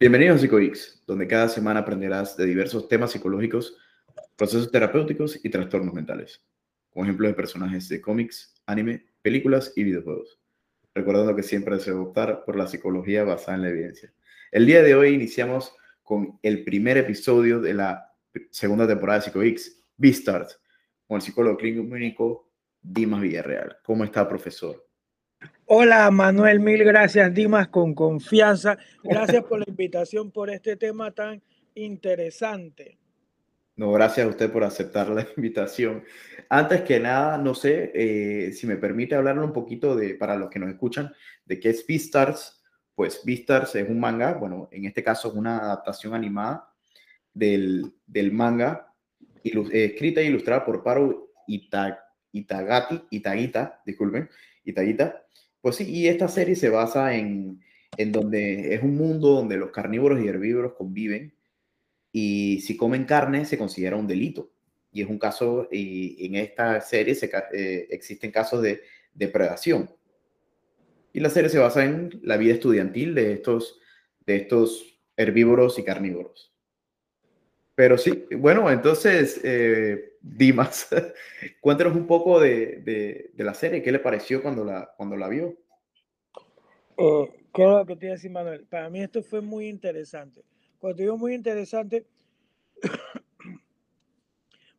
Bienvenidos a PsicoX, donde cada semana aprenderás de diversos temas psicológicos, procesos terapéuticos y trastornos mentales, con ejemplos de personajes de cómics, anime, películas y videojuegos. Recordando que siempre deseo optar por la psicología basada en la evidencia. El día de hoy iniciamos con el primer episodio de la segunda temporada de PsicoX, B-Start, con el psicólogo clínico Dimas Villarreal. ¿Cómo está, profesor? Hola Manuel, mil gracias Dimas, con confianza. Gracias por la invitación por este tema tan interesante. No, gracias a usted por aceptar la invitación. Antes que nada, no sé eh, si me permite hablarle un poquito de, para los que nos escuchan, de qué es Beastars. Pues Beastars es un manga, bueno, en este caso es una adaptación animada del, del manga, escrita e ilustrada por Paro Itagati, Itagita, disculpen, Itagita, pues sí, y esta serie se basa en, en donde es un mundo donde los carnívoros y herbívoros conviven y si comen carne se considera un delito. Y es un caso, y en esta serie se, eh, existen casos de depredación. Y la serie se basa en la vida estudiantil de estos, de estos herbívoros y carnívoros. Pero sí, bueno, entonces, eh, Dimas, cuéntanos un poco de, la serie, ¿qué le pareció cuando la, cuando la vio? Eh, ¿Qué es lo que te iba a decir, Manuel? Para mí esto fue muy interesante. Cuando digo muy interesante,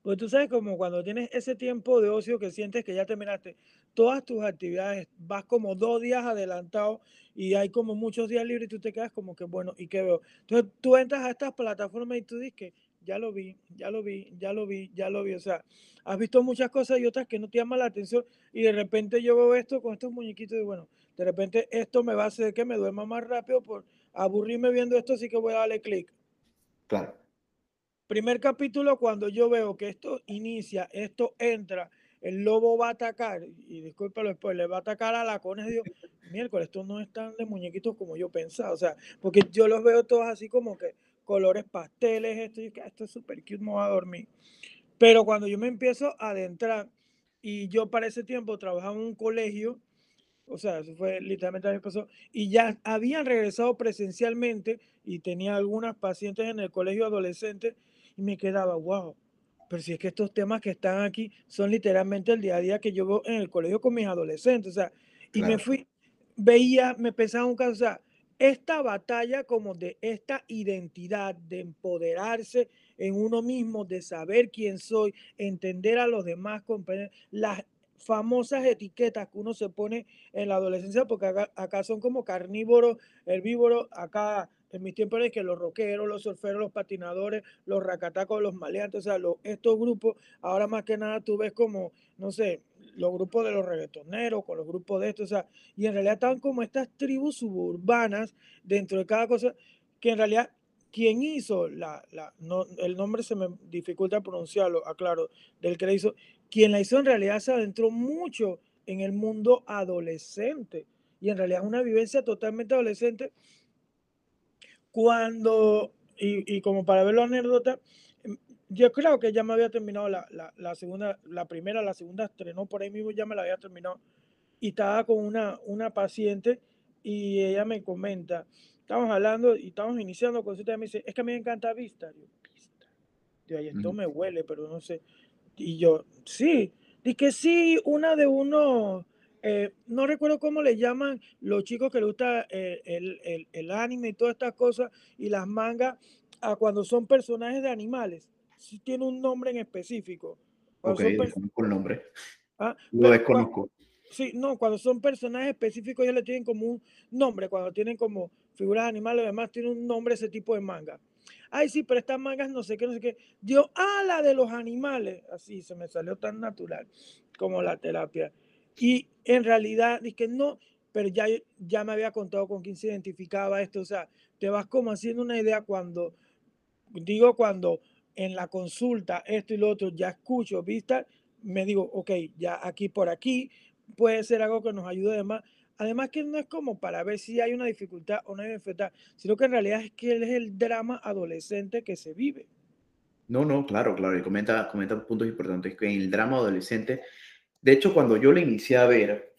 pues tú sabes como cuando tienes ese tiempo de ocio que sientes que ya terminaste todas tus actividades, vas como dos días adelantado y hay como muchos días libres y tú te quedas como que bueno, ¿y qué veo? Entonces tú entras a estas plataformas y tú dices que ya lo vi, ya lo vi, ya lo vi, ya lo vi. O sea, has visto muchas cosas y otras que no te llaman la atención y de repente yo veo esto con estos muñequitos y bueno, de repente esto me va a hacer que me duerma más rápido por aburrirme viendo esto, así que voy a darle clic. Claro. Primer capítulo, cuando yo veo que esto inicia, esto entra, el lobo va a atacar, y discúlpalo después, le va a atacar a la coneja, digo, miércoles, estos no están de muñequitos como yo pensaba, o sea, porque yo los veo todos así como que colores pasteles, esto, y esto es súper cute, me voy a dormir. Pero cuando yo me empiezo a adentrar, y yo para ese tiempo trabajaba en un colegio, o sea, eso fue literalmente a mí pasó, y ya habían regresado presencialmente y tenía algunas pacientes en el colegio adolescente y me quedaba, wow, pero si es que estos temas que están aquí son literalmente el día a día que yo veo en el colegio con mis adolescentes, o sea, y me fui, veía, me pensaba un caso, o sea, esta batalla como de esta identidad, de empoderarse en uno mismo, de saber quién soy, entender a los demás, comprender las famosas etiquetas que uno se pone en la adolescencia, porque acá, son como carnívoros, herbívoros, acá en mis tiempos que los rockeros, los surferos, los patinadores, los racatacos, los maleantes, o sea, estos grupos, ahora más que nada tú ves como, no sé, los grupos de los reggaetoneros, con los grupos de estos, o sea, y en realidad están como estas tribus suburbanas dentro de cada cosa, que en realidad quien hizo la, la no, el nombre se me dificulta pronunciarlo, aclaro, del que la hizo, quien la hizo en realidad se adentró mucho en el mundo adolescente y en realidad es una vivencia totalmente adolescente cuando, y, y como para ver la anécdota, yo creo que ya me había terminado la, la, segunda, la primera, la segunda estrenó por ahí mismo, ya me la había terminado. Y estaba con una, una paciente y ella me comenta, estamos hablando y estamos iniciando con y me dice, es que a mí me encanta Vista. Yo, Vista. Yo, esto me huele, pero no sé. Y yo, sí. Dije sí, una de uno, eh, no recuerdo cómo le llaman los chicos que les gusta eh, el, el, el, anime y todas estas cosas y las mangas a cuando son personajes de animales sí tiene un nombre en específico. ok, desconozco el nombre. Ah, Lo desconozco. sí, no, cuando son personajes específicos ellos le tienen como un nombre, cuando tienen como figuras animales, además tiene un nombre ese tipo de manga. Ay, sí, pero estas mangas no sé qué, no sé qué. Dio a la de los animales. Así se me salió tan natural como la terapia. Y en realidad dije, no, pero ya, ya me había contado con quién se identificaba esto. O sea, te vas como haciendo una idea cuando, digo, cuando en la consulta, esto y lo otro, ya escucho, vista, me digo, ok, ya aquí por aquí puede ser algo que nos ayude además. Además que no es como para ver si hay una dificultad o no hay dificultad, sino que en realidad es que es el drama adolescente que se vive. No, no, claro, claro, y comenta, comenta puntos importantes, que en el drama adolescente, de hecho, cuando yo lo inicié a ver,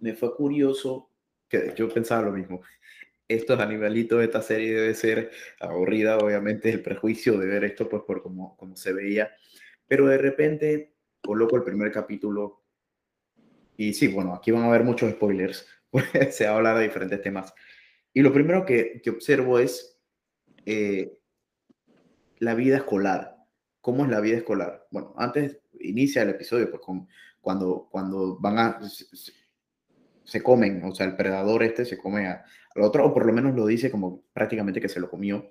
me fue curioso, que yo pensaba lo mismo, estos animalitos de esta serie debe ser aburrida, obviamente, el prejuicio de ver esto, pues por como se veía. Pero de repente coloco el primer capítulo y sí, bueno, aquí van a haber muchos spoilers, pues se va a hablar de diferentes temas. Y lo primero que, que observo es eh, la vida escolar. ¿Cómo es la vida escolar? Bueno, antes inicia el episodio, pues con, cuando, cuando van a, se, comen, o sea, el predador este se come al otro, o por lo menos lo dice como prácticamente que se lo comió,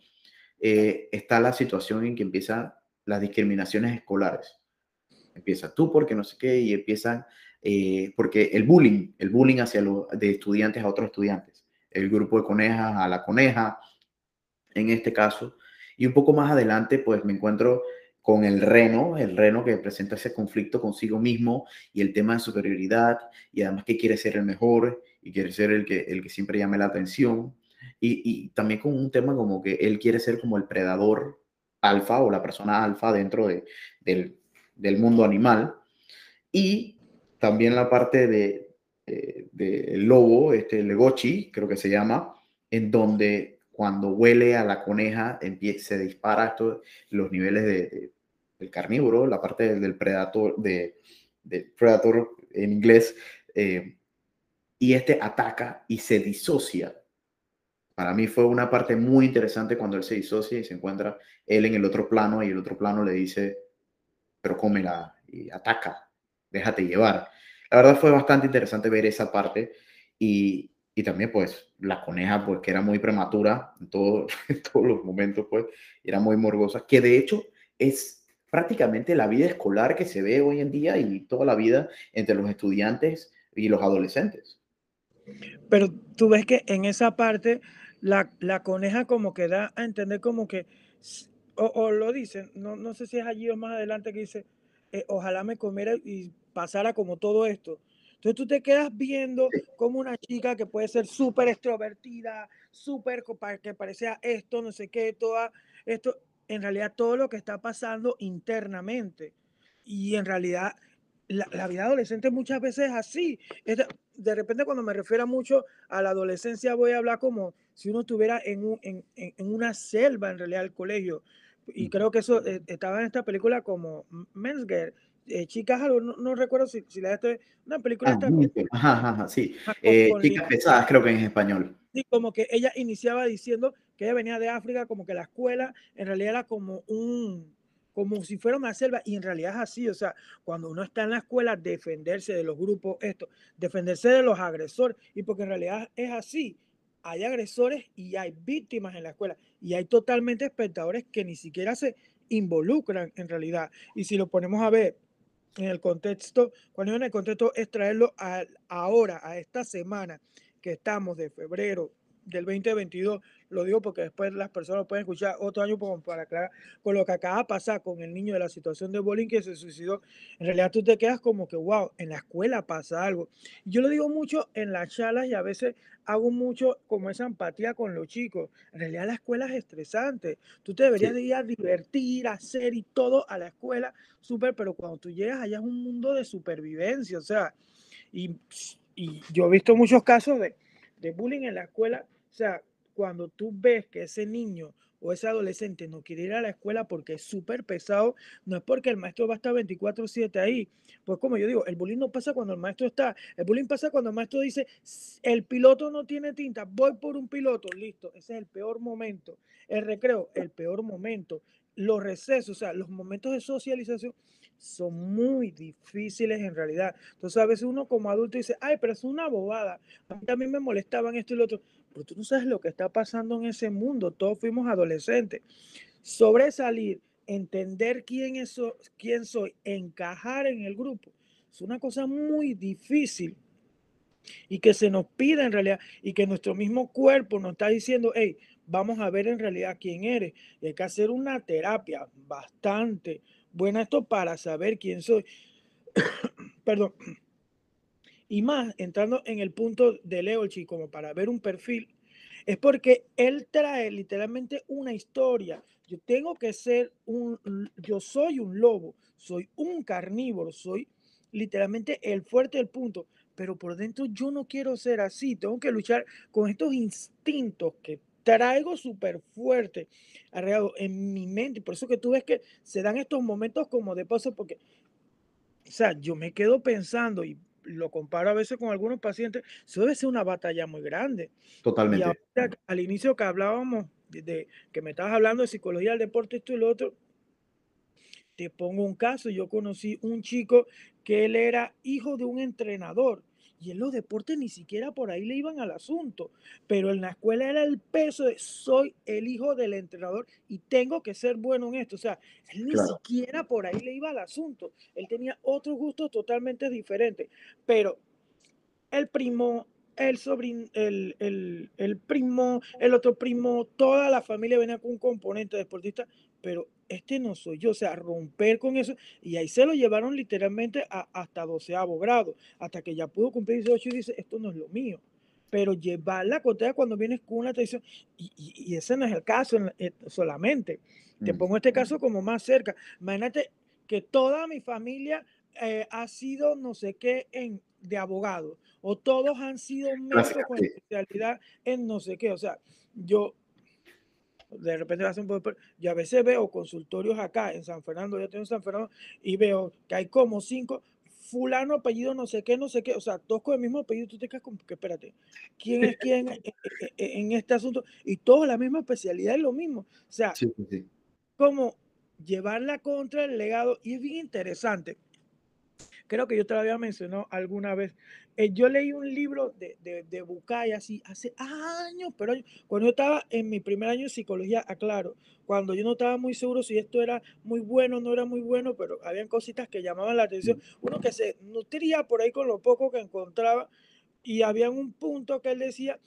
eh, está la situación en que empiezan las discriminaciones escolares. Empieza tú porque no sé qué, y empiezan, eh, porque el bullying, el bullying hacia los de estudiantes a otros estudiantes, el grupo de conejas a la coneja, en este caso, y un poco más adelante, pues me encuentro con el reno, el reno que presenta ese conflicto consigo mismo y el tema de superioridad y además que quiere ser el mejor y quiere ser el que, el que siempre llame la atención. Y, y también con un tema como que él quiere ser como el predador alfa o la persona alfa dentro de, del, del, mundo animal. Y también la parte de, eh, de, lobo, este Legochi, creo que se llama, en donde cuando huele a la coneja, se dispara esto, los niveles de, del carnívoro, la parte del, predator, de, predator en inglés, eh, y este ataca y se disocia. Para mí fue una parte muy interesante cuando él se disocia y se encuentra él en el otro plano y el otro plano le dice, pero cómela y ataca, déjate llevar. La verdad fue bastante interesante ver esa parte y, y también pues la coneja pues que era muy prematura en, todo, todos los momentos pues era muy morbosa que de hecho es prácticamente la vida escolar que se ve hoy en día y toda la vida entre los estudiantes y los adolescentes. Pero tú ves que en esa parte la, la coneja como que da a entender como que, o, o lo dicen, no, no, sé si es allí o más adelante que dice, eh, ojalá me comiera y pasara como todo esto entonces tú te quedas viendo como una chica que puede ser súper extrovertida, súper que parecía esto, no sé qué, toda esto, en realidad todo lo que está pasando internamente. Y en realidad la, vida adolescente muchas veces es así. de repente cuando me refiero mucho a la adolescencia voy a hablar como si uno estuviera en, en, en una selva en realidad el colegio. Y creo que eso eh, estaba en esta película como Men's Girl, eh, chicas algo, no, no, recuerdo si, si la de una película ah, ajá, ajá, sí, eh, chicas pesadas creo que en español. Sí, como que ella iniciaba diciendo que ella venía de África, como que la escuela en realidad era como un, como si fuera una selva, y en realidad es así, o sea, cuando uno está en la escuela, defenderse de los grupos, esto, defenderse de los agresores, y porque en realidad es así, hay agresores y hay víctimas en la escuela, y hay totalmente espectadores que ni siquiera se involucran en realidad, y si lo ponemos a ver en el contexto, cuando en el contexto es traerlo a, ahora, a esta semana que estamos de febrero del 2022, lo digo porque después las personas pueden escuchar otro año para aclarar con lo que acaba de pasar con el niño de la situación de bullying que se suicidó. En realidad tú te quedas como que, wow, en la escuela pasa algo. Yo lo digo mucho en las charlas y a veces hago mucho como esa empatía con los chicos. En realidad la escuela es estresante. Tú te deberías de ir a divertir, a hacer y todo a la escuela, súper, pero cuando tú llegas allá es un mundo de supervivencia, o sea, y, y yo he visto muchos casos de de bullying en la escuela, o sea, cuando tú ves que ese niño o ese adolescente no quiere ir a la escuela porque es súper pesado, no es porque el maestro va a estar 24/7 ahí. Pues como yo digo, el bullying no pasa cuando el maestro está, el bullying pasa cuando el maestro dice, el piloto no tiene tinta, voy por un piloto, listo, ese es el peor momento. El recreo, el peor momento. Los recesos, o sea, los momentos de socialización son muy difíciles en realidad. Entonces a veces uno como adulto dice, ay, pero es una bobada. A mí también me molestaban esto y lo otro. Pero tú no sabes lo que está pasando en ese mundo. Todos fuimos adolescentes. Sobresalir, entender quién, es, quién soy, encajar en el grupo, es una cosa muy difícil y que se nos pide en realidad y que nuestro mismo cuerpo nos está diciendo, hey, vamos a ver en realidad quién eres. Y hay que hacer una terapia bastante bueno, esto para saber quién soy. Perdón. Y más, entrando en el punto de Leolchi, como para ver un perfil, es porque él trae literalmente una historia. Yo tengo que ser un, yo soy un lobo, soy un carnívoro, soy literalmente el fuerte del punto, pero por dentro yo no quiero ser así, tengo que luchar con estos instintos que traigo súper fuerte en mi mente. Por eso que tú ves que se dan estos momentos como de paso, porque, o sea, yo me quedo pensando y lo comparo a veces con algunos pacientes, eso debe ser una batalla muy grande. Totalmente. al inicio que hablábamos de, que me estabas hablando de psicología del deporte, esto y lo otro, te pongo un caso, yo conocí un chico que él era hijo de un entrenador y en los deportes ni siquiera por ahí le iban al asunto, pero en la escuela era el peso de soy el hijo del entrenador y tengo que ser bueno en esto. O sea, él ni siquiera por ahí le iba al asunto. Él tenía otros gustos totalmente diferentes, pero el primo, el sobrino, el, el, el primo, el otro primo, toda la familia venía con un componente deportista, pero este no soy yo, o sea, romper con eso, y ahí se lo llevaron literalmente a, hasta 12 grado, hasta que ya pudo cumplir 18 y dice, esto no es lo mío, pero llevar la cotea cuando vienes con una tradición, y, ese no es el caso eh, solamente, te mm. pongo este caso como más cerca, imagínate que toda mi familia eh, ha sido no sé qué en, de abogado, o todos han sido médicos con especialidad en no sé qué, o sea, yo de repente hacen yo a veces veo consultorios acá en San Fernando, yo tengo en San Fernando y veo que hay como cinco fulano apellido no sé qué, no sé qué, o sea, todos con el mismo apellido, tú te quedas como que espérate, ¿quién es quién en, este asunto? Y todos la misma especialidad es lo mismo, o sea, como llevarla contra el legado y es bien interesante creo que yo te lo había mencionado alguna vez. Eh, yo leí un libro de, de, de Bucay así hace años, pero cuando yo estaba en mi primer año de psicología, aclaro, cuando yo no estaba muy seguro si esto era muy bueno o no era muy bueno, pero habían cositas que llamaban la atención. Uno que se nutría por ahí con lo poco que encontraba y había un punto que él decía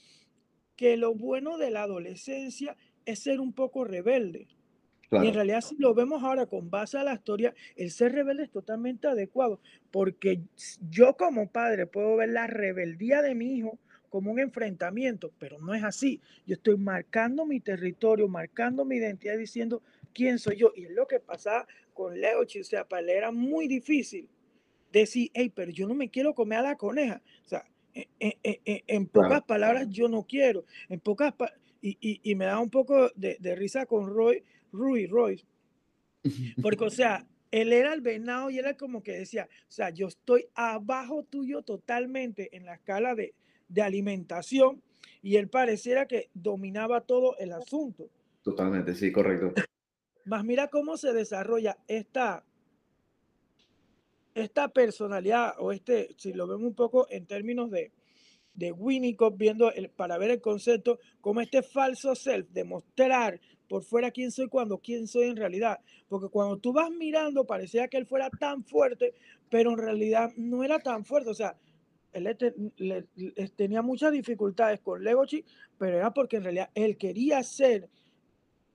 que lo bueno de la adolescencia es ser un poco rebelde. Y en realidad, si lo vemos ahora con base a la historia, el ser rebelde es totalmente adecuado, porque yo como padre puedo ver la rebeldía de mi hijo como un enfrentamiento, pero no es así. Yo estoy marcando mi territorio, marcando mi identidad, diciendo quién soy yo. Y es lo que pasaba con Leo, o sea, para él era muy difícil decir, hey, pero yo no me quiero comer a la coneja. O sea, e, e, e, en, pocas palabras, yo no quiero. En pocas y, y, me da un poco de, de risa con Roy, Rui Royce. Porque, o sea, él era el venado y era como que decía, o sea, yo estoy abajo tuyo totalmente en la escala de, de alimentación y él pareciera que dominaba todo el asunto. Totalmente, sí, correcto. Más mira cómo se desarrolla esta, esta personalidad o este, si lo vemos un poco en términos de, de Winnicott, viendo el, para ver el concepto, como este falso self, demostrar por fuera quién soy cuando quién soy en realidad. Porque cuando tú vas mirando, parecía que él fuera tan fuerte, pero en realidad no era tan fuerte. O sea, él tenía muchas dificultades con Legochi, pero era porque en realidad él quería ser,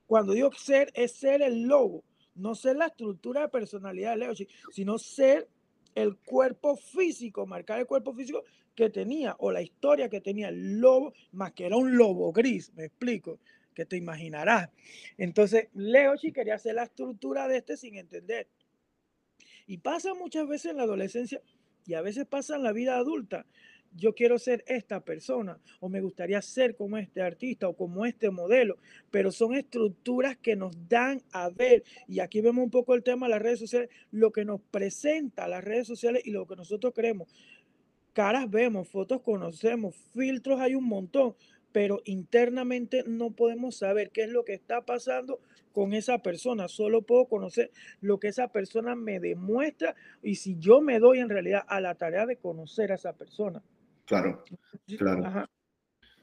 cuando digo ser, es ser el lobo, no ser la estructura de personalidad de Legochi, sino ser el cuerpo físico, marcar el cuerpo físico que tenía o la historia que tenía el lobo, más que era un lobo gris, me explico que te imaginarás. Entonces, Leochi quería hacer la estructura de este sin entender. Y pasa muchas veces en la adolescencia y a veces pasa en la vida adulta. Yo quiero ser esta persona o me gustaría ser como este artista o como este modelo, pero son estructuras que nos dan a ver, y aquí vemos un poco el tema de las redes sociales, lo que nos presenta las redes sociales y lo que nosotros creemos. Caras vemos, fotos conocemos, filtros hay un montón, pero internamente no podemos saber qué es lo que está pasando con esa persona. Solo puedo conocer lo que esa persona me demuestra y si yo me doy en realidad a la tarea de conocer a esa persona. Claro, claro.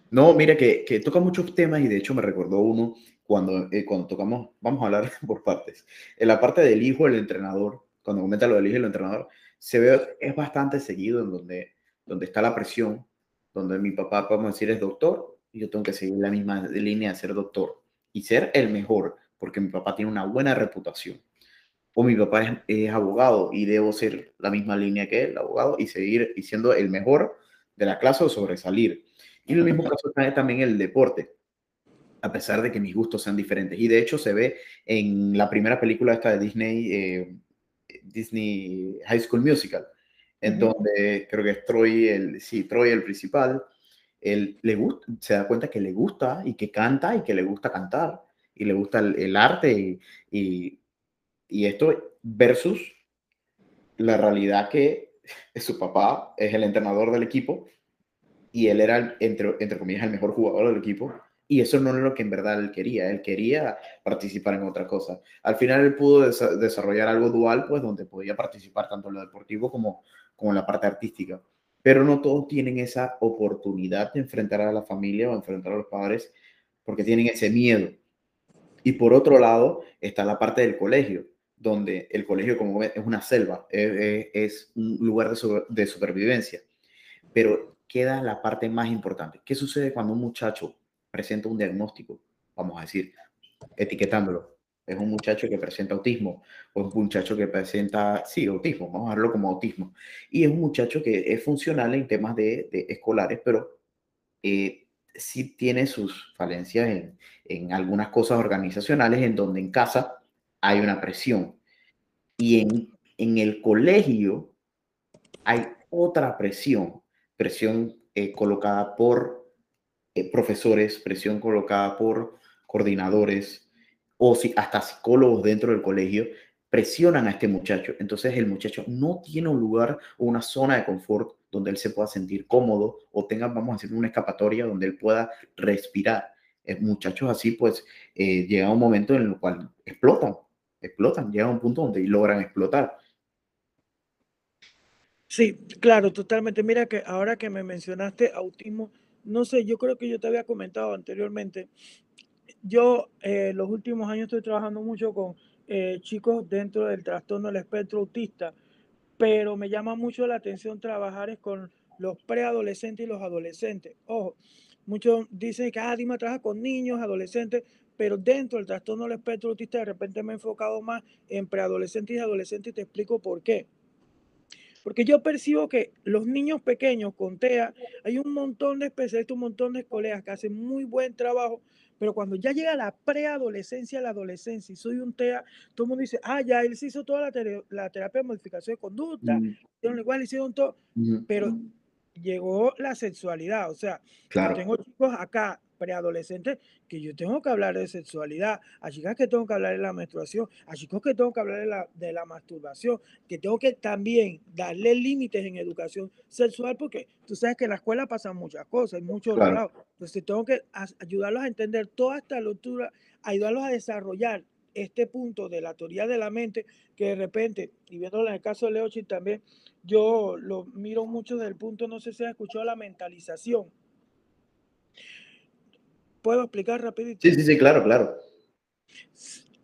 No, mira que, que, toca muchos temas y de hecho me recordó uno cuando, eh, cuando tocamos, vamos a hablar por partes. En la parte del hijo del entrenador, cuando comenta lo del hijo del entrenador, se ve, es bastante seguido en donde, donde está la presión, donde mi papá, podemos decir, es doctor, yo tengo que seguir la misma línea de ser doctor y ser el mejor, porque mi papá tiene una buena reputación. O mi papá es, abogado y debo ser la misma línea que él, abogado, y seguir siendo el mejor de la clase o sobresalir. Y en el mismo caso también el deporte, a pesar de que mis gustos sean diferentes. Y de hecho se ve en la primera película esta de Disney, eh, Disney High School Musical, en donde creo que es Troy el, sí, Troy el principal, él le gusta, se da cuenta que le gusta y que canta y que le gusta cantar y le gusta el, arte y, y, esto versus la realidad que su papá es el entrenador del equipo y él era, entre, entre comillas, el mejor jugador del equipo y eso no era lo que en verdad él quería, él quería participar en otra cosa. Al final él pudo desarrollar algo dual, pues donde podía participar tanto en lo deportivo como, como en la parte artística. Pero no todos tienen esa oportunidad de enfrentar a la familia o enfrentar a los padres porque tienen ese miedo. Y por otro lado está la parte del colegio, donde el colegio como es una selva, es, es un lugar de, de supervivencia. Pero queda la parte más importante. ¿Qué sucede cuando un muchacho presenta un diagnóstico, vamos a decir, etiquetándolo. Es un muchacho que presenta autismo o un muchacho que presenta, sí, autismo, vamos a verlo como autismo. Y es un muchacho que es funcional en temas de, escolares, pero eh, sí tiene sus falencias en, en algunas cosas organizacionales en donde en casa hay una presión. Y en, en el colegio hay otra presión, presión eh, colocada por eh, profesores, presión colocada por coordinadores o si, hasta psicólogos dentro del colegio presionan a este muchacho. Entonces el muchacho no tiene un lugar o una zona de confort donde él se pueda sentir cómodo o tenga, vamos a decir, una escapatoria donde él pueda respirar. Eh, muchachos así, pues, eh, llega un momento en el cual explotan, explotan, llega un punto donde logran explotar. Sí, claro, totalmente. Mira que ahora que me mencionaste autismo, no sé, yo creo que yo te había comentado anteriormente, yo eh, los últimos años estoy trabajando mucho con eh, chicos dentro del trastorno del espectro autista, pero me llama mucho la atención trabajar con los preadolescentes y los adolescentes. Ojo, muchos dicen que ah, Dima trabaja con niños, adolescentes, pero dentro del trastorno del espectro autista de repente me he enfocado más en preadolescentes y adolescentes y te explico por qué. Porque yo percibo que los niños pequeños con TEA, hay un montón de especialistas, un montón de colegas que hacen muy buen trabajo, pero cuando ya llega la preadolescencia, la adolescencia, y soy un TEA, todo el mundo dice, ah, ya él se hizo toda la, terapia de modificación de conducta, hicieron igual, hicieron todo, pero llegó la sexualidad, o sea, yo tengo chicos acá preadolescentes que yo tengo que hablar de sexualidad, a chicas que tengo que hablar de la menstruación, a chicos que tengo que hablar de la, de la masturbación, que tengo que también darle límites en educación sexual, porque tú sabes que en la escuela pasan muchas cosas, muchos claro. Entonces tengo que ayudarlos a entender toda esta lectura, ayudarlos a desarrollar este punto de la teoría de la mente, que de repente, y viéndolo en el caso de Leochi también, yo lo miro mucho desde el punto, no sé si has escuchado la mentalización ¿Puedo explicar rapidito? Sí, sí, sí, claro, claro.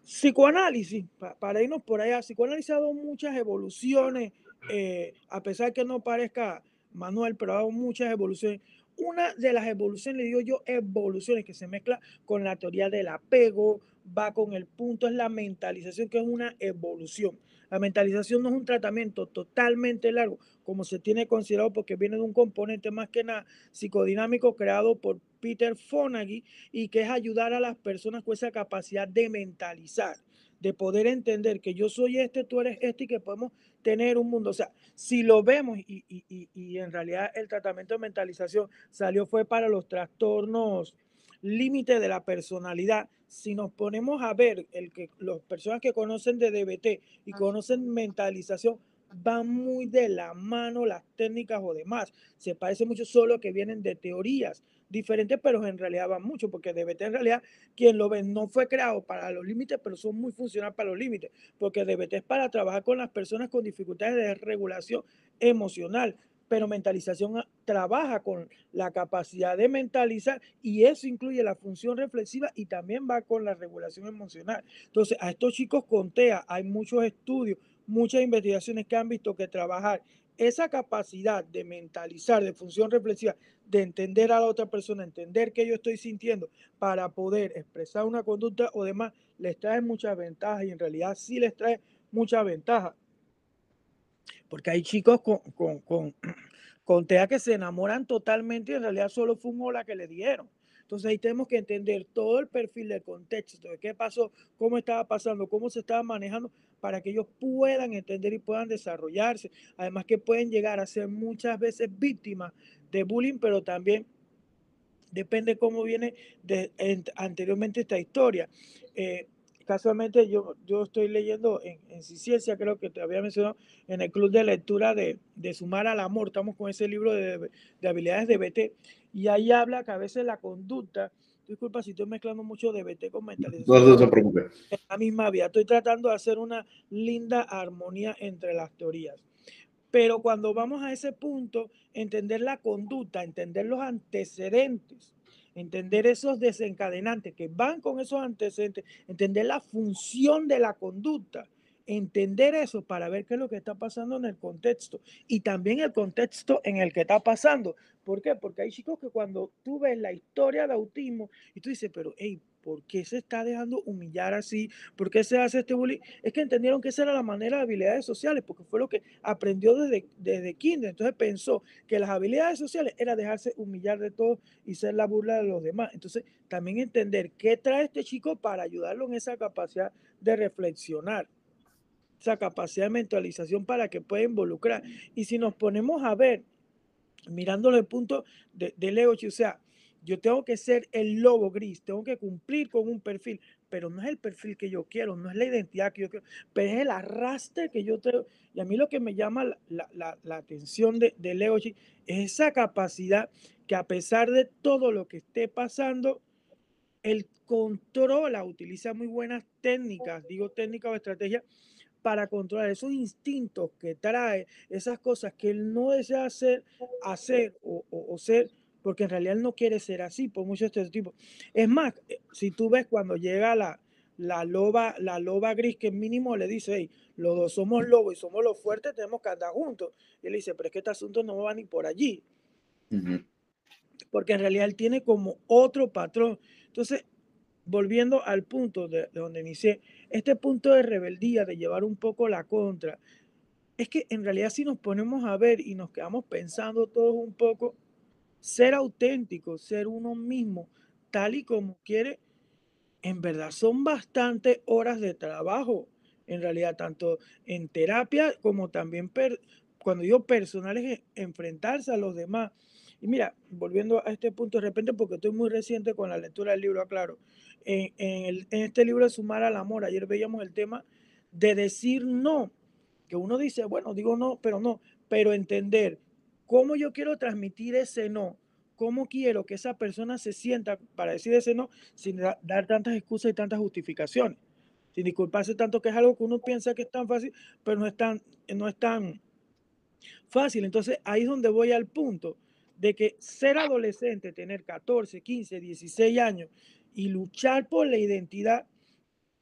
Psicoanálisis, para irnos por allá, psicoanálisis ha dado muchas evoluciones, eh, a pesar que no parezca Manuel, pero ha dado muchas evoluciones. Una de las evoluciones, le digo yo, evoluciones que se mezcla con la teoría del apego, va con el punto, es la mentalización, que es una evolución. La mentalización no es un tratamiento totalmente largo, como se tiene considerado, porque viene de un componente más que nada psicodinámico creado por Peter Fonagy y que es ayudar a las personas con esa capacidad de mentalizar, de poder entender que yo soy este, tú eres este y que podemos tener un mundo. O sea, si lo vemos y, y, y en realidad el tratamiento de mentalización salió fue para los trastornos límite de la personalidad. Si nos ponemos a ver el que las personas que conocen de DBT y conocen mentalización, van muy de la mano las técnicas o demás. Se parece mucho solo que vienen de teorías diferentes, pero en realidad van mucho, porque DBT en realidad, quien lo ve, no fue creado para los límites, pero son muy funcionales para los límites, porque DBT es para trabajar con las personas con dificultades de regulación emocional pero mentalización ah, trabaja con la capacidad de mentalizar y eso incluye la función reflexiva y también va con la regulación emocional. Entonces, a estos chicos con TEA hay muchos estudios, muchas investigaciones que han visto que trabajar esa capacidad de mentalizar, de función reflexiva, de entender a la otra persona, entender qué yo estoy sintiendo para poder expresar una conducta o demás, les trae muchas ventajas y en realidad sí les trae muchas ventajas. Porque hay chicos con, con, con, TEA que se enamoran totalmente y en realidad solo fue un hola que le dieron. Entonces ahí tenemos que entender todo el perfil del contexto, de qué pasó, cómo estaba pasando, cómo se estaba manejando, para que ellos puedan entender y puedan desarrollarse. Además que pueden llegar a ser muchas veces víctimas de bullying, pero también depende cómo viene anteriormente esta historia. Eh, casualmente yo, yo estoy leyendo en, en Ciencia, creo que te había mencionado, en el club de lectura de, de Sumar al Amor, estamos con ese libro de, de, habilidades de BT, y ahí habla que a veces la conducta, disculpa si estoy mezclando mucho de BT con mentalización. No, no se preocupe. En la misma vía, estoy tratando de hacer una linda armonía entre las teorías. Pero cuando vamos a ese punto, entender la conducta, entender los antecedentes, entender esos desencadenantes que van con esos antecedentes, entender la función de la conducta, entender eso para ver qué es lo que está pasando en el contexto y también el contexto en el que está pasando. ¿Por qué? Porque hay chicos que cuando tú ves la historia de autismo y tú dices, pero hey, ¿por qué se está dejando humillar así? ¿Por qué se hace este bullying? Es que entendieron que esa era la manera de habilidades sociales, porque fue lo que aprendió desde, desde kinder. Entonces pensó que las habilidades sociales era dejarse humillar de todo y ser la burla de los demás. Entonces también entender qué trae este chico para ayudarlo en esa capacidad de reflexionar esa capacidad de mentalización para que pueda involucrar. Y si nos ponemos a ver, mirándolo el punto de, de Leo, o sea, yo tengo que ser el lobo gris, tengo que cumplir con un perfil, pero no es el perfil que yo quiero, no es la identidad que yo quiero, pero es el arrastre que yo tengo. Y a mí lo que me llama la, la, la atención de, de Leo es esa capacidad que a pesar de todo lo que esté pasando, él controla, utiliza muy buenas técnicas, digo técnicas o estrategias, para controlar esos instintos que trae, esas cosas que él no desea hacer, hacer o, o, o ser, porque en realidad él no quiere ser así por muchos estereotipos. Es más, eh, si tú ves cuando llega la, la loba, la loba gris, que mínimo le dice, hey, los dos somos lobos y somos los fuertes, tenemos que andar juntos. Y él dice, pero es que este asunto no va ni por allí. Uh -huh. Porque en realidad él tiene como otro patrón. Entonces, volviendo al punto de, de, donde inicié, este punto de rebeldía, de llevar un poco la contra, es que en realidad si nos ponemos a ver y nos quedamos pensando todos un poco, ser auténtico, ser uno mismo, tal y como quiere, en verdad son bastantes horas de trabajo, en realidad, tanto en terapia como también per, cuando digo personales, enfrentarse a los demás. Y mira, volviendo a este punto de repente, porque estoy muy reciente con la lectura del libro, aclaro, en, este libro de Sumar al Amor, ayer veíamos el tema de decir no, que uno dice, bueno, digo no, pero no, pero entender cómo yo quiero transmitir ese no, cómo quiero que esa persona se sienta para decir ese no sin da, dar tantas excusas y tantas justificaciones, sin disculparse tanto que es algo que uno piensa que es tan fácil, pero no es tan, no es tan fácil. Entonces ahí es donde voy al punto de que ser adolescente, tener 14, 15, 16 años y luchar por la identidad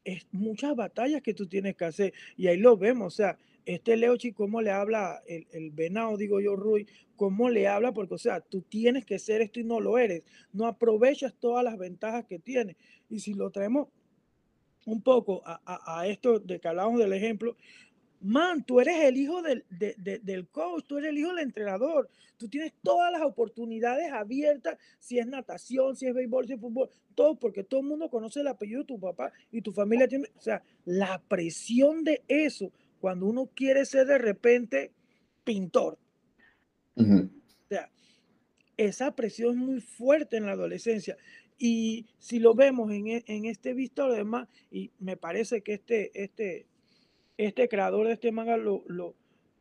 es muchas batallas que tú tienes que hacer. Y ahí lo vemos, o sea, este Leochi, cómo le habla el, el venado, digo yo, Rui, cómo le habla, porque, o sea, tú tienes que ser esto y no lo eres. No aprovechas todas las ventajas que tienes. Y si lo traemos un poco a, a, a esto de que hablamos del ejemplo, man, tú eres el hijo del, de, de, del coach, tú eres el hijo del entrenador, tú tienes todas las oportunidades abiertas, si es natación, si es béisbol, si es fútbol, todo, porque todo el mundo conoce el apellido de tu papá y tu familia tiene, o sea, la presión de eso, cuando uno quiere ser de repente pintor. Uh -huh. O sea, esa presión es muy fuerte en la adolescencia. Y si lo vemos en, en este visto, además, y me parece que este, este, este creador de este manga lo, lo,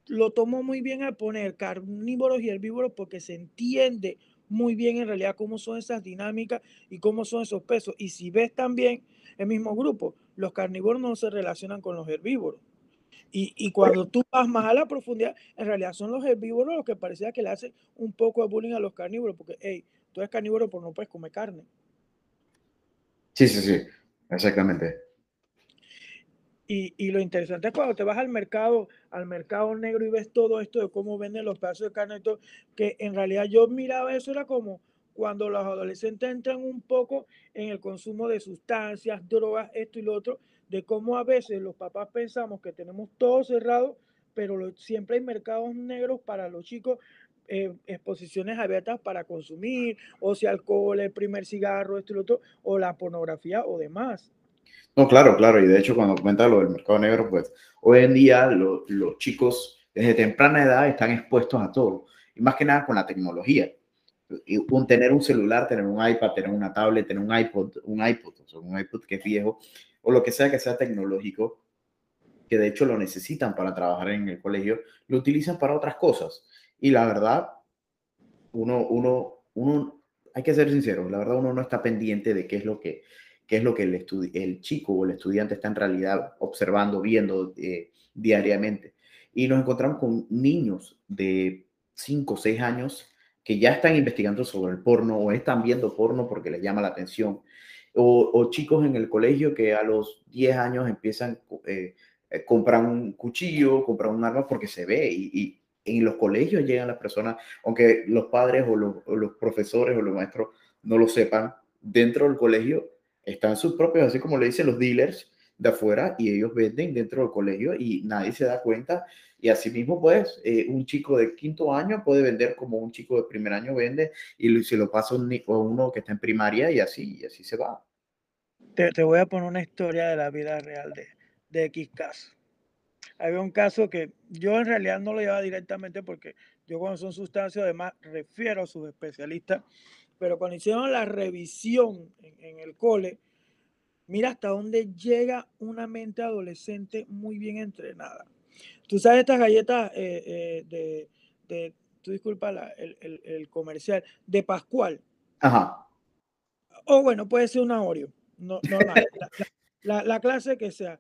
lo tomó muy bien al poner carnívoros y herbívoros porque se entiende muy bien en realidad cómo son esas dinámicas y cómo son esos pesos. Y si ves también el mismo grupo, los carnívoros no se relacionan con los herbívoros. Y, y, cuando tú vas más a la profundidad, en realidad son los herbívoros los que parecía que le hacen un poco de bullying a los carnívoros, porque, hey, tú eres carnívoro, pero no puedes comer carne. Sí, sí, sí, exactamente. Y, y, lo interesante es cuando te vas al mercado, al mercado negro y ves todo esto de cómo venden los pedazos de carne y todo, que en realidad yo miraba eso, era como cuando los adolescentes entran un poco en el consumo de sustancias, drogas, esto y lo otro, de cómo a veces los papás pensamos que tenemos todo cerrado, pero siempre hay mercados negros para los chicos eh, exposiciones abiertas para consumir, o si alcohol, el primer cigarro, esto y lo otro, o la pornografía o demás. No, claro, claro, y de hecho cuando comenta lo del mercado negro, pues hoy en día los chicos desde temprana edad están expuestos a todo, y más que nada con la tecnología. Y tener un celular, tener un iPad, tener una tablet, tener un iPod, un iPod, o un iPod que es viejo, o lo que sea que sea tecnológico, que de hecho lo necesitan para trabajar en el colegio, lo utilizan para otras cosas. Y la verdad, uno, uno, uno, hay que ser sincero, la verdad uno no está pendiente de qué es lo que, qué es lo que el, el chico o el estudiante está en realidad observando, viendo eh, diariamente. Y nos encontramos con niños de 5 o 6 años que ya están investigando sobre el porno o están viendo porno porque les llama la atención. O, chicos en el colegio que a los 10 años empiezan, eh, eh, compran un cuchillo, compran un arma porque se ve y, en los colegios llegan las personas, aunque los padres o los, o los, profesores o los maestros no lo sepan, dentro del colegio están sus propios, así como le dicen los dealers de afuera, y ellos venden dentro del colegio y nadie se da cuenta. Y asimismo, pues, eh, un chico de quinto año puede vender como un chico de primer año vende y se lo pasa a uno que está en primaria y así, y así se va. Te, te, voy a poner una historia de la vida real de, de X caso. Había un caso que yo en realidad no lo llevaba directamente porque yo cuando son sustancias además refiero a sus especialistas pero cuando hicieron la revisión en, el cole, mira hasta dónde llega una mente adolescente muy bien entrenada. Tú sabes estas galletas eh, eh, de, de, tú disculpa el, el, comercial, de Pascual. Ajá. O bueno, puede ser una Oreo, no, normal, la, la clase que sea.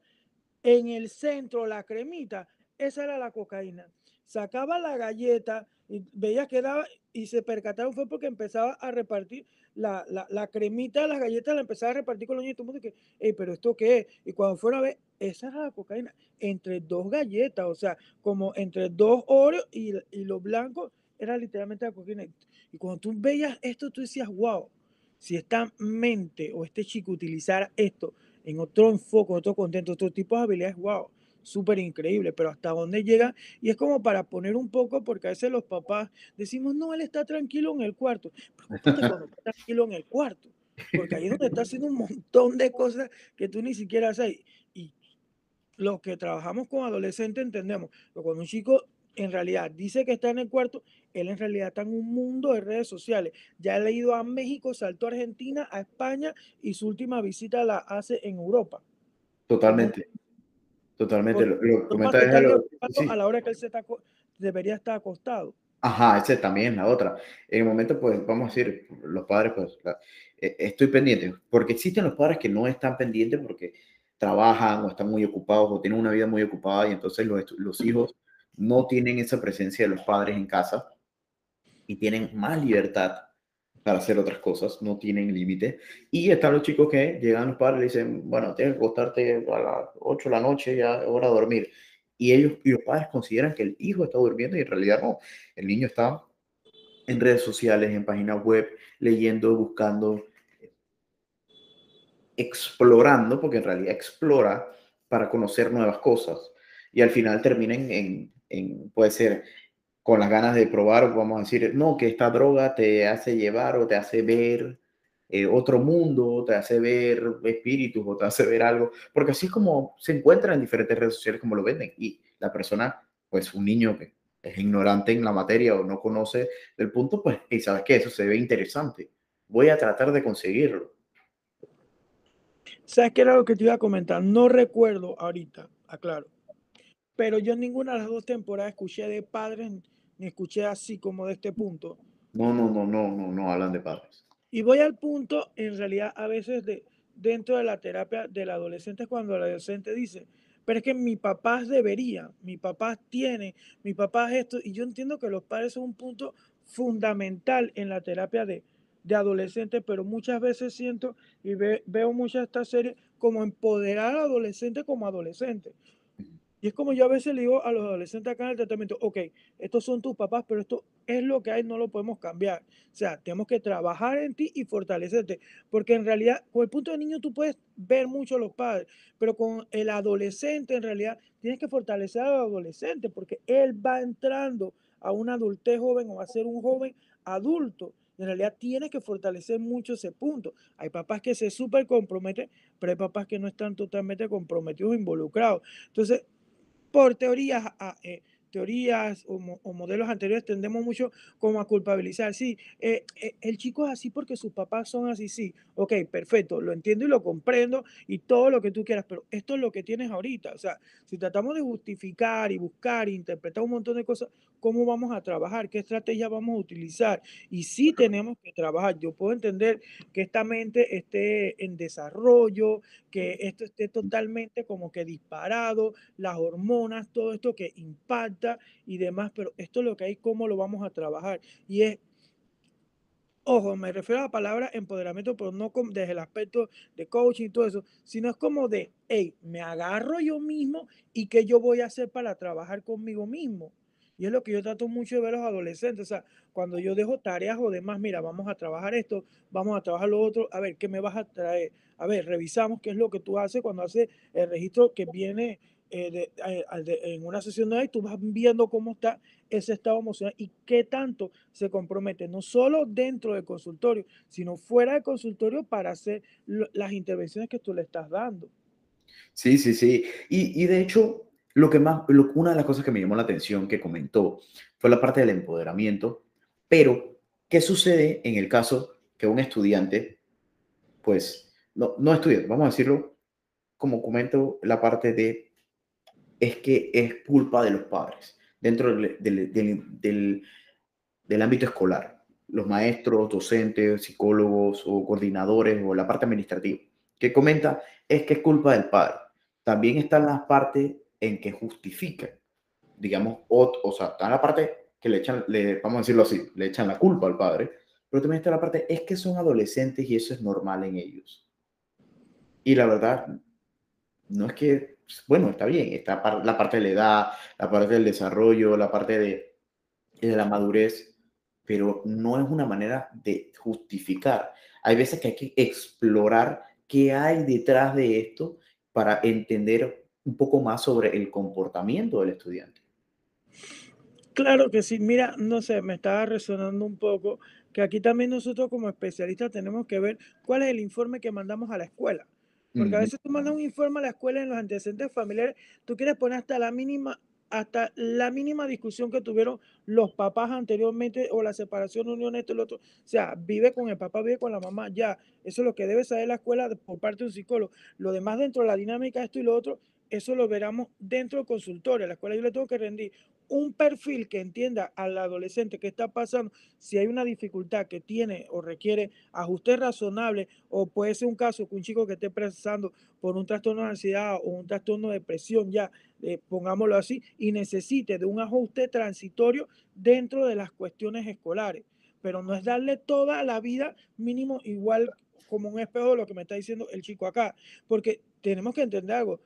En el centro, la cremita, esa era la cocaína. Sacaba la galleta, y veías que daba, y se percataron fue porque empezaba a repartir la, la, la cremita de las galletas, la empezaba a repartir con los niños, y todo el mundo que, pero ¿esto qué es? Y cuando fueron a ver, esa era la cocaína, entre dos galletas, o sea, como entre dos Oreos y, y los blancos, era literalmente la cocaína. Y cuando tú veías esto, tú decías, wow, si esta mente o este chico utilizara esto en otro enfoque, otro contento, otro tipo de habilidades, wow súper increíble, pero hasta dónde llega, y es como para poner un poco, porque a veces los papás decimos, no, él está tranquilo en el cuarto, pero cuando está tranquilo en el cuarto, porque ahí es donde está haciendo un montón de cosas que tú ni siquiera haces, y los que trabajamos con adolescentes entendemos, que cuando un chico en realidad dice que está en el cuarto, él en realidad está en un mundo de redes sociales. Ya ha ido a México, saltó a Argentina, a España y su última visita la hace en Europa. Totalmente. Totalmente. Lo, A la hora que él se está, debería estar acostado. Ajá, ese también es la otra. En el momento, pues, vamos a decir, los padres, pues, e, estoy pendiente, porque existen los padres que no están pendientes porque trabajan o están muy ocupados o tienen una vida muy ocupada y entonces los, los hijos no tienen esa presencia de los padres en casa y tienen más libertad para hacer otras cosas, no tienen límite. Y están los chicos que llegan los padres y dicen, bueno, tienes que acostarte a las 8 de la noche, ya es hora de dormir. Y ellos y los padres consideran que el hijo está durmiendo y en realidad no. El niño está en redes sociales, en páginas web, leyendo, buscando, explorando, porque en realidad explora para conocer nuevas cosas. Y al final terminen en, en puede ser con las ganas de probar, vamos a decir, no, que esta droga te hace llevar o te hace ver eh, otro mundo, te hace ver espíritus o te hace ver algo, porque así es como se encuentra en diferentes redes sociales como lo venden y la persona, pues un niño que es ignorante en la materia o no conoce del punto, pues, y sabes que eso se ve interesante, voy a tratar de conseguirlo. ¿Sabes qué era lo que te iba a comentar? No recuerdo ahorita, aclaro, pero yo en ninguna de las dos temporadas escuché de padres ni escuché así como de este punto. No, no, no, no, no, no hablan de padres. Y voy al punto, en realidad, a veces de dentro de la terapia del adolescente, cuando el adolescente dice, pero es que mi papá debería, mi papá tiene, mi papá es esto, y yo entiendo que los padres son un punto fundamental en la terapia de, de adolescentes, pero muchas veces siento y veo muchas de estas series como empoderar al adolescente como adolescente. Y es como yo a veces le digo a los adolescentes acá en el tratamiento, ok, estos son tus papás, pero esto es lo que hay, no lo podemos cambiar. O sea, tenemos que trabajar en ti y fortalecerte, porque en realidad con el punto de niño tú puedes ver mucho a los padres, pero con el adolescente en realidad tienes que fortalecer al adolescente, porque él va entrando a una adultez joven o a ser un joven adulto. En realidad tienes que fortalecer mucho ese punto. Hay papás que se súper comprometen, pero hay papás que no están totalmente comprometidos involucrados. Entonces, por teorías, eh, teorías o, modelos anteriores tendemos mucho como a culpabilizar. Sí, eh, eh, el chico es así porque sus papás son así, sí. Ok, perfecto, lo entiendo y lo comprendo y todo lo que tú quieras, pero esto es lo que tienes ahorita. O sea, si tratamos de justificar y buscar e interpretar un montón de cosas, ¿cómo vamos a trabajar? ¿Qué estrategia vamos a utilizar? Y sí tenemos que trabajar. Yo puedo entender que esta mente esté en desarrollo, que esto esté totalmente como que disparado, las hormonas, todo esto que impacta y demás, pero esto es lo que hay, cómo lo vamos a trabajar. Y es Ojo, me refiero a la palabra empoderamiento, pero no desde el aspecto de coaching y todo eso, sino es como de, hey, me agarro yo mismo y qué yo voy a hacer para trabajar conmigo mismo. Y es lo que yo trato mucho de ver a los adolescentes. O sea, cuando yo dejo tareas o demás, mira, vamos a trabajar esto, vamos a trabajar lo otro, a ver, ¿qué me vas a traer? A ver, revisamos qué es lo que tú haces cuando haces el registro que viene eh, eh, en una sesión de ahí, tú vas viendo cómo está ese estado emocional y qué tanto se compromete, no solo dentro del consultorio, sino fuera del consultorio para hacer las intervenciones que tú le estás dando. Sí, sí, sí. Y, y de hecho, lo que más, una de las cosas que me llamó la atención que comentó fue la parte del empoderamiento, pero ¿qué sucede en el caso que un estudiante, pues, no, no estudia, vamos a decirlo, como comento, la parte de es que es culpa de los padres dentro del, ámbito escolar, los maestros, docentes, psicólogos o coordinadores o la parte administrativa, que comenta es que es culpa del padre. También está la parte en que justifica, digamos, o, o sea, está la parte que le echan, le, vamos a decirlo así, le echan la culpa al padre, pero también está la parte, es que son adolescentes y eso es normal en ellos. Y la verdad, no es que bueno, está bien, está la parte de la edad, la parte del desarrollo, la parte de, de la madurez, pero no es una manera de justificar. Hay veces que hay que explorar qué hay detrás de esto para entender un poco más sobre el comportamiento del estudiante. Claro que sí, mira, no sé, me estaba resonando un poco que aquí también nosotros como especialistas tenemos que ver cuál es el informe que mandamos a la escuela. Porque a veces tú mandas un informe a la escuela en los antecedentes familiares, tú quieres poner hasta la mínima, hasta la mínima discusión que tuvieron los papás anteriormente o la separación, unión, esto y lo otro. O sea, vive con el papá, vive con la mamá, ya. Eso es lo que debe saber la escuela por parte de un psicólogo. Lo demás dentro de la dinámica, esto y lo otro, eso lo veremos dentro del consultorio. A la escuela yo le tengo que rendir un perfil que entienda al adolescente qué está pasando, si hay una dificultad que tiene o requiere ajuste razonable, o puede ser un caso que un chico que esté pasando por un trastorno de ansiedad o un trastorno de depresión, ya eh, pongámoslo así, y necesite de un ajuste transitorio dentro de las cuestiones escolares. Pero no es darle toda la vida mínimo igual como un espejo de lo que me está diciendo el chico acá, porque tenemos que entender algo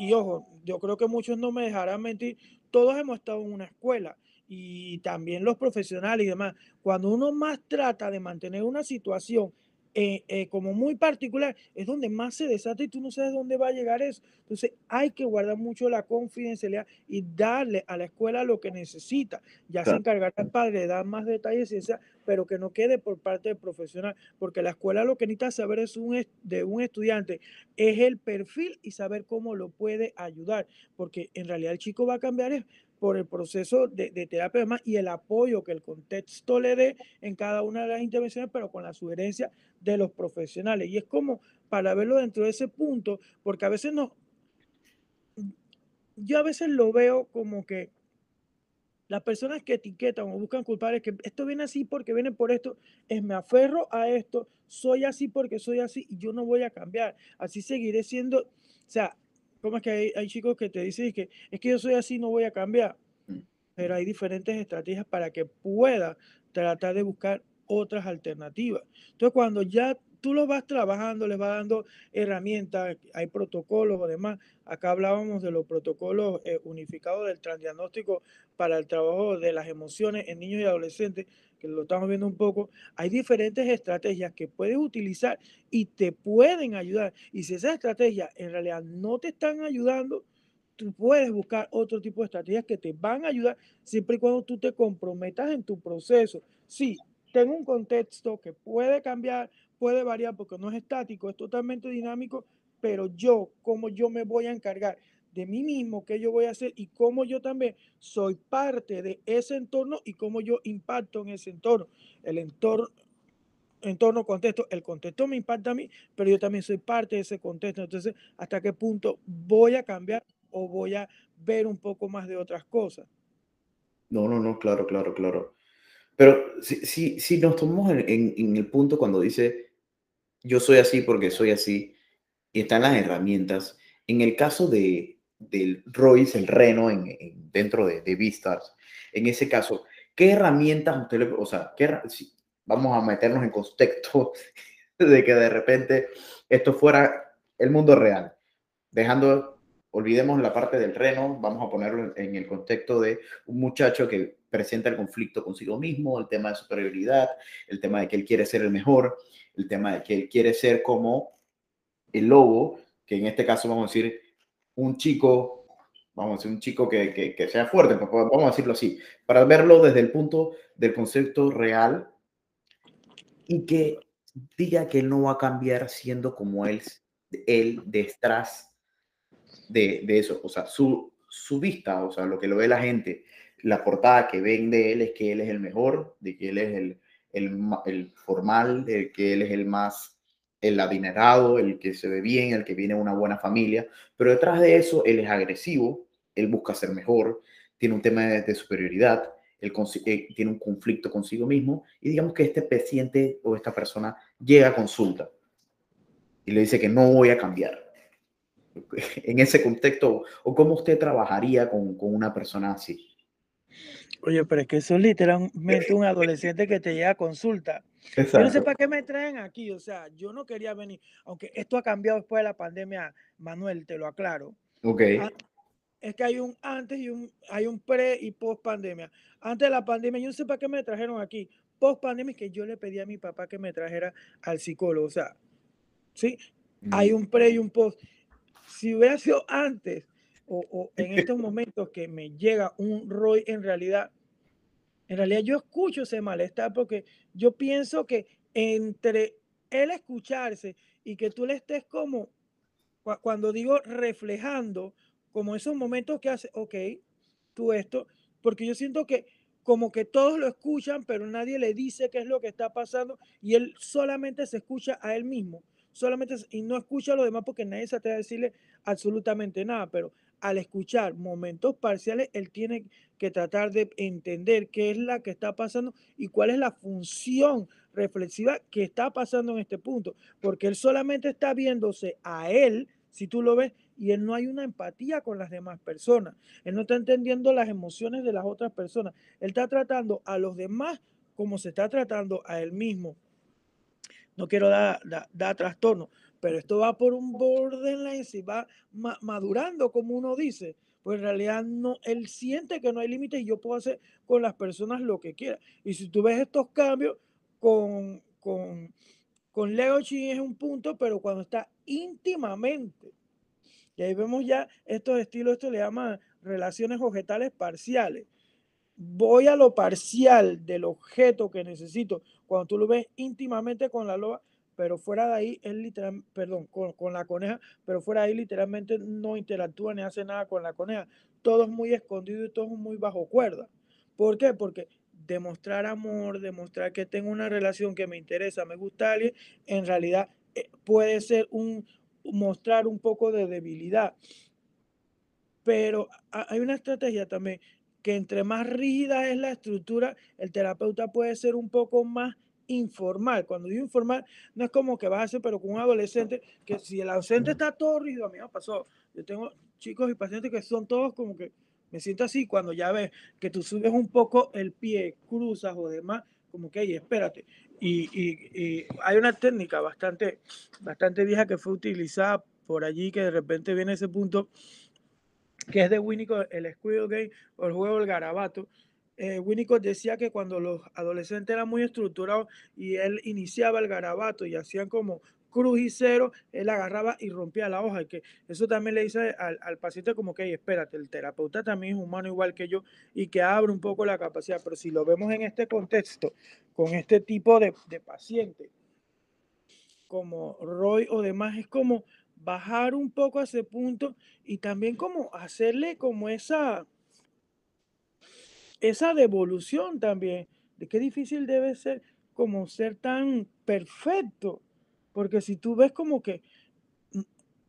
y ojo, yo creo que muchos no me dejarán mentir, todos hemos estado en una escuela y también los profesionales y demás. Cuando uno más trata de mantener una situación eh, eh, como muy particular, es donde más se desata y tú no sabes dónde va a llegar eso. Entonces hay que guardar mucho la confidencialidad y darle a la escuela lo que necesita. Ya se encargará el padre de dar más detalles, pero que no quede por parte del profesional, porque la escuela lo que necesita saber es un, de un estudiante, es el perfil y saber cómo lo puede ayudar, porque en realidad el chico va a cambiar por el proceso de, de terapia y el apoyo que el contexto le dé en cada una de las intervenciones, pero con la sugerencia de los profesionales. Y es como para verlo dentro de ese punto, porque a veces no, yo a veces lo veo como que las personas que etiquetan o buscan culpables, que esto viene así porque viene por esto, es me aferro a esto, soy así porque soy así y yo no voy a cambiar. Así seguiré siendo, o sea, ¿Cómo es que hay, chicos que te dicen que es que yo soy así, no voy a cambiar? Mm. Pero hay diferentes estrategias para que pueda tratar de buscar otras alternativas. Entonces, cuando ya tú lo vas trabajando, les vas dando herramientas, hay protocolos o demás. Acá hablábamos de los protocolos eh, unificados del transdiagnóstico para el trabajo de las emociones en niños y adolescentes, que lo estamos viendo un poco. Hay diferentes estrategias que puedes utilizar y te pueden ayudar. Y si esas estrategias en realidad no te están ayudando, tú puedes buscar otro tipo de estrategias que te van a ayudar siempre y cuando tú te comprometas en tu proceso. Sí, tengo un contexto que puede cambiar, puede variar porque no es estático, es totalmente dinámico, pero yo, cómo yo me voy a encargar de mí mismo, qué yo voy a hacer y cómo yo también soy parte de ese entorno y cómo yo impacto en ese entorno. El entorno, entorno, contexto, el contexto me impacta a mí, pero yo también soy parte de ese contexto. Entonces, ¿hasta qué punto voy a cambiar o voy a ver un poco más de otras cosas? No, no, no, claro, claro, claro. Pero si, si, si nos tomamos en, en, el punto cuando dice, yo soy así porque soy así, y están las herramientas, en el caso de, del Royce, el Reno, en, dentro de, de en ese caso, ¿qué herramientas usted le, o sea, qué, si, vamos a meternos en contexto de que de repente esto fuera el mundo real, dejando, olvidemos la parte del reno, vamos a ponerlo en el contexto de un muchacho que presenta el conflicto consigo mismo, el tema de superioridad, el tema de que él quiere ser el mejor, el tema de que él quiere ser como el lobo, que en este caso vamos a decir un chico, vamos a decir un chico que, que, sea fuerte, pues, vamos a decirlo así, para verlo desde el punto del concepto real y que diga que no va a cambiar siendo como él, él detrás de, de eso. O sea, su, su vista, o sea, lo que lo ve la gente, la portada que ven de él es que él es el mejor, de que él es el, el, el formal, de que él es el más el adinerado, el que se ve bien, el que viene de una buena familia, pero detrás de eso él es agresivo, él busca ser mejor, tiene un tema de, superioridad, él eh, tiene un conflicto consigo mismo y digamos que este paciente o esta persona llega a consulta y le dice que no voy a cambiar. En ese contexto, ¿o cómo usted trabajaría con, con una persona así? Oye, pero es que eso es literalmente un adolescente que te llega a consulta. Exacto. Yo no sé para qué me traen aquí, o sea, yo no quería venir, aunque esto ha cambiado después de la pandemia, Manuel, te lo aclaro. Ok. Ah, es que hay un antes y un, hay un pre y post pandemia. Antes de la pandemia, yo no sé para qué me trajeron aquí. Post pandemia es que yo le pedí a mi papá que me trajera al psicólogo. O sea, ¿sí? Mm. Hay un pre y un post. Si hubiera sido antes o, o en estos momentos que me llega un ROI, en realidad, en realidad yo escucho ese malestar porque yo pienso que entre él escucharse y que tú le estés como, cuando digo reflejando, como esos momentos que hace, ok, tú esto, porque yo siento que como que todos lo escuchan, pero nadie le dice qué es lo que está pasando y él solamente se escucha a él mismo, solamente y no escucha a los demás porque nadie se atreve a decirle absolutamente nada, pero al escuchar momentos parciales, él tiene que tratar de entender qué es la que está pasando y cuál es la función reflexiva que está pasando en este punto, porque él solamente está viéndose a él, si tú lo ves, y él no hay una empatía con las demás personas. Él no está entendiendo las emociones de las otras personas. Él está tratando a los demás como se está tratando a él mismo. No quiero dar, dar, trastorno, pero esto va por un borderline y va ma madurando, como uno dice. Pues en realidad no, él siente que no hay límites y yo puedo hacer con las personas lo que quiera. Y si tú ves estos cambios con, con, con Leo Chin es un punto, pero cuando está íntimamente y ahí vemos ya estos estilos, esto le llama relaciones objetales parciales. Voy a lo parcial del objeto que necesito cuando tú lo ves íntimamente con la loba, pero fuera de ahí es literal, perdón, con, con, la coneja, pero fuera de ahí literalmente no interactúa ni hace nada con la coneja. Todo es muy escondido y todo es muy bajo cuerda. ¿Por qué? Porque demostrar amor, demostrar que tengo una relación que me interesa, me gusta a alguien, en realidad eh, puede ser un, mostrar un poco de debilidad. Pero hay una estrategia también que entre más rígida es la estructura, el terapeuta puede ser un poco más informal. Cuando digo informal, no es como que vas a hacer, pero con un adolescente, que si el adolescente está todo rígido, a mí me pasó. Yo tengo chicos y pacientes que son todos como que me siento así cuando ya ves que tú subes un poco el pie, cruzas o demás, como que, espérate. Y, y, hay una técnica bastante, bastante vieja que fue utilizada por allí, que de repente viene ese punto, que es de Winnicott, el Squid Game o el juego del garabato. Eh, Winnicott decía que cuando los adolescentes eran muy estructurados y él iniciaba el garabato y hacían como cruz él agarraba y rompía la hoja. Y que eso también le dice al, al paciente como que, espérate, el terapeuta también es humano igual que yo y que abre un poco la capacidad. Pero si lo vemos en este contexto, con este tipo de, de paciente, como Roy o demás, es como bajar un poco ese punto y también como hacerle como esa, esa devolución también, de qué difícil debe ser como ser tan perfecto, porque si tú ves como que mm,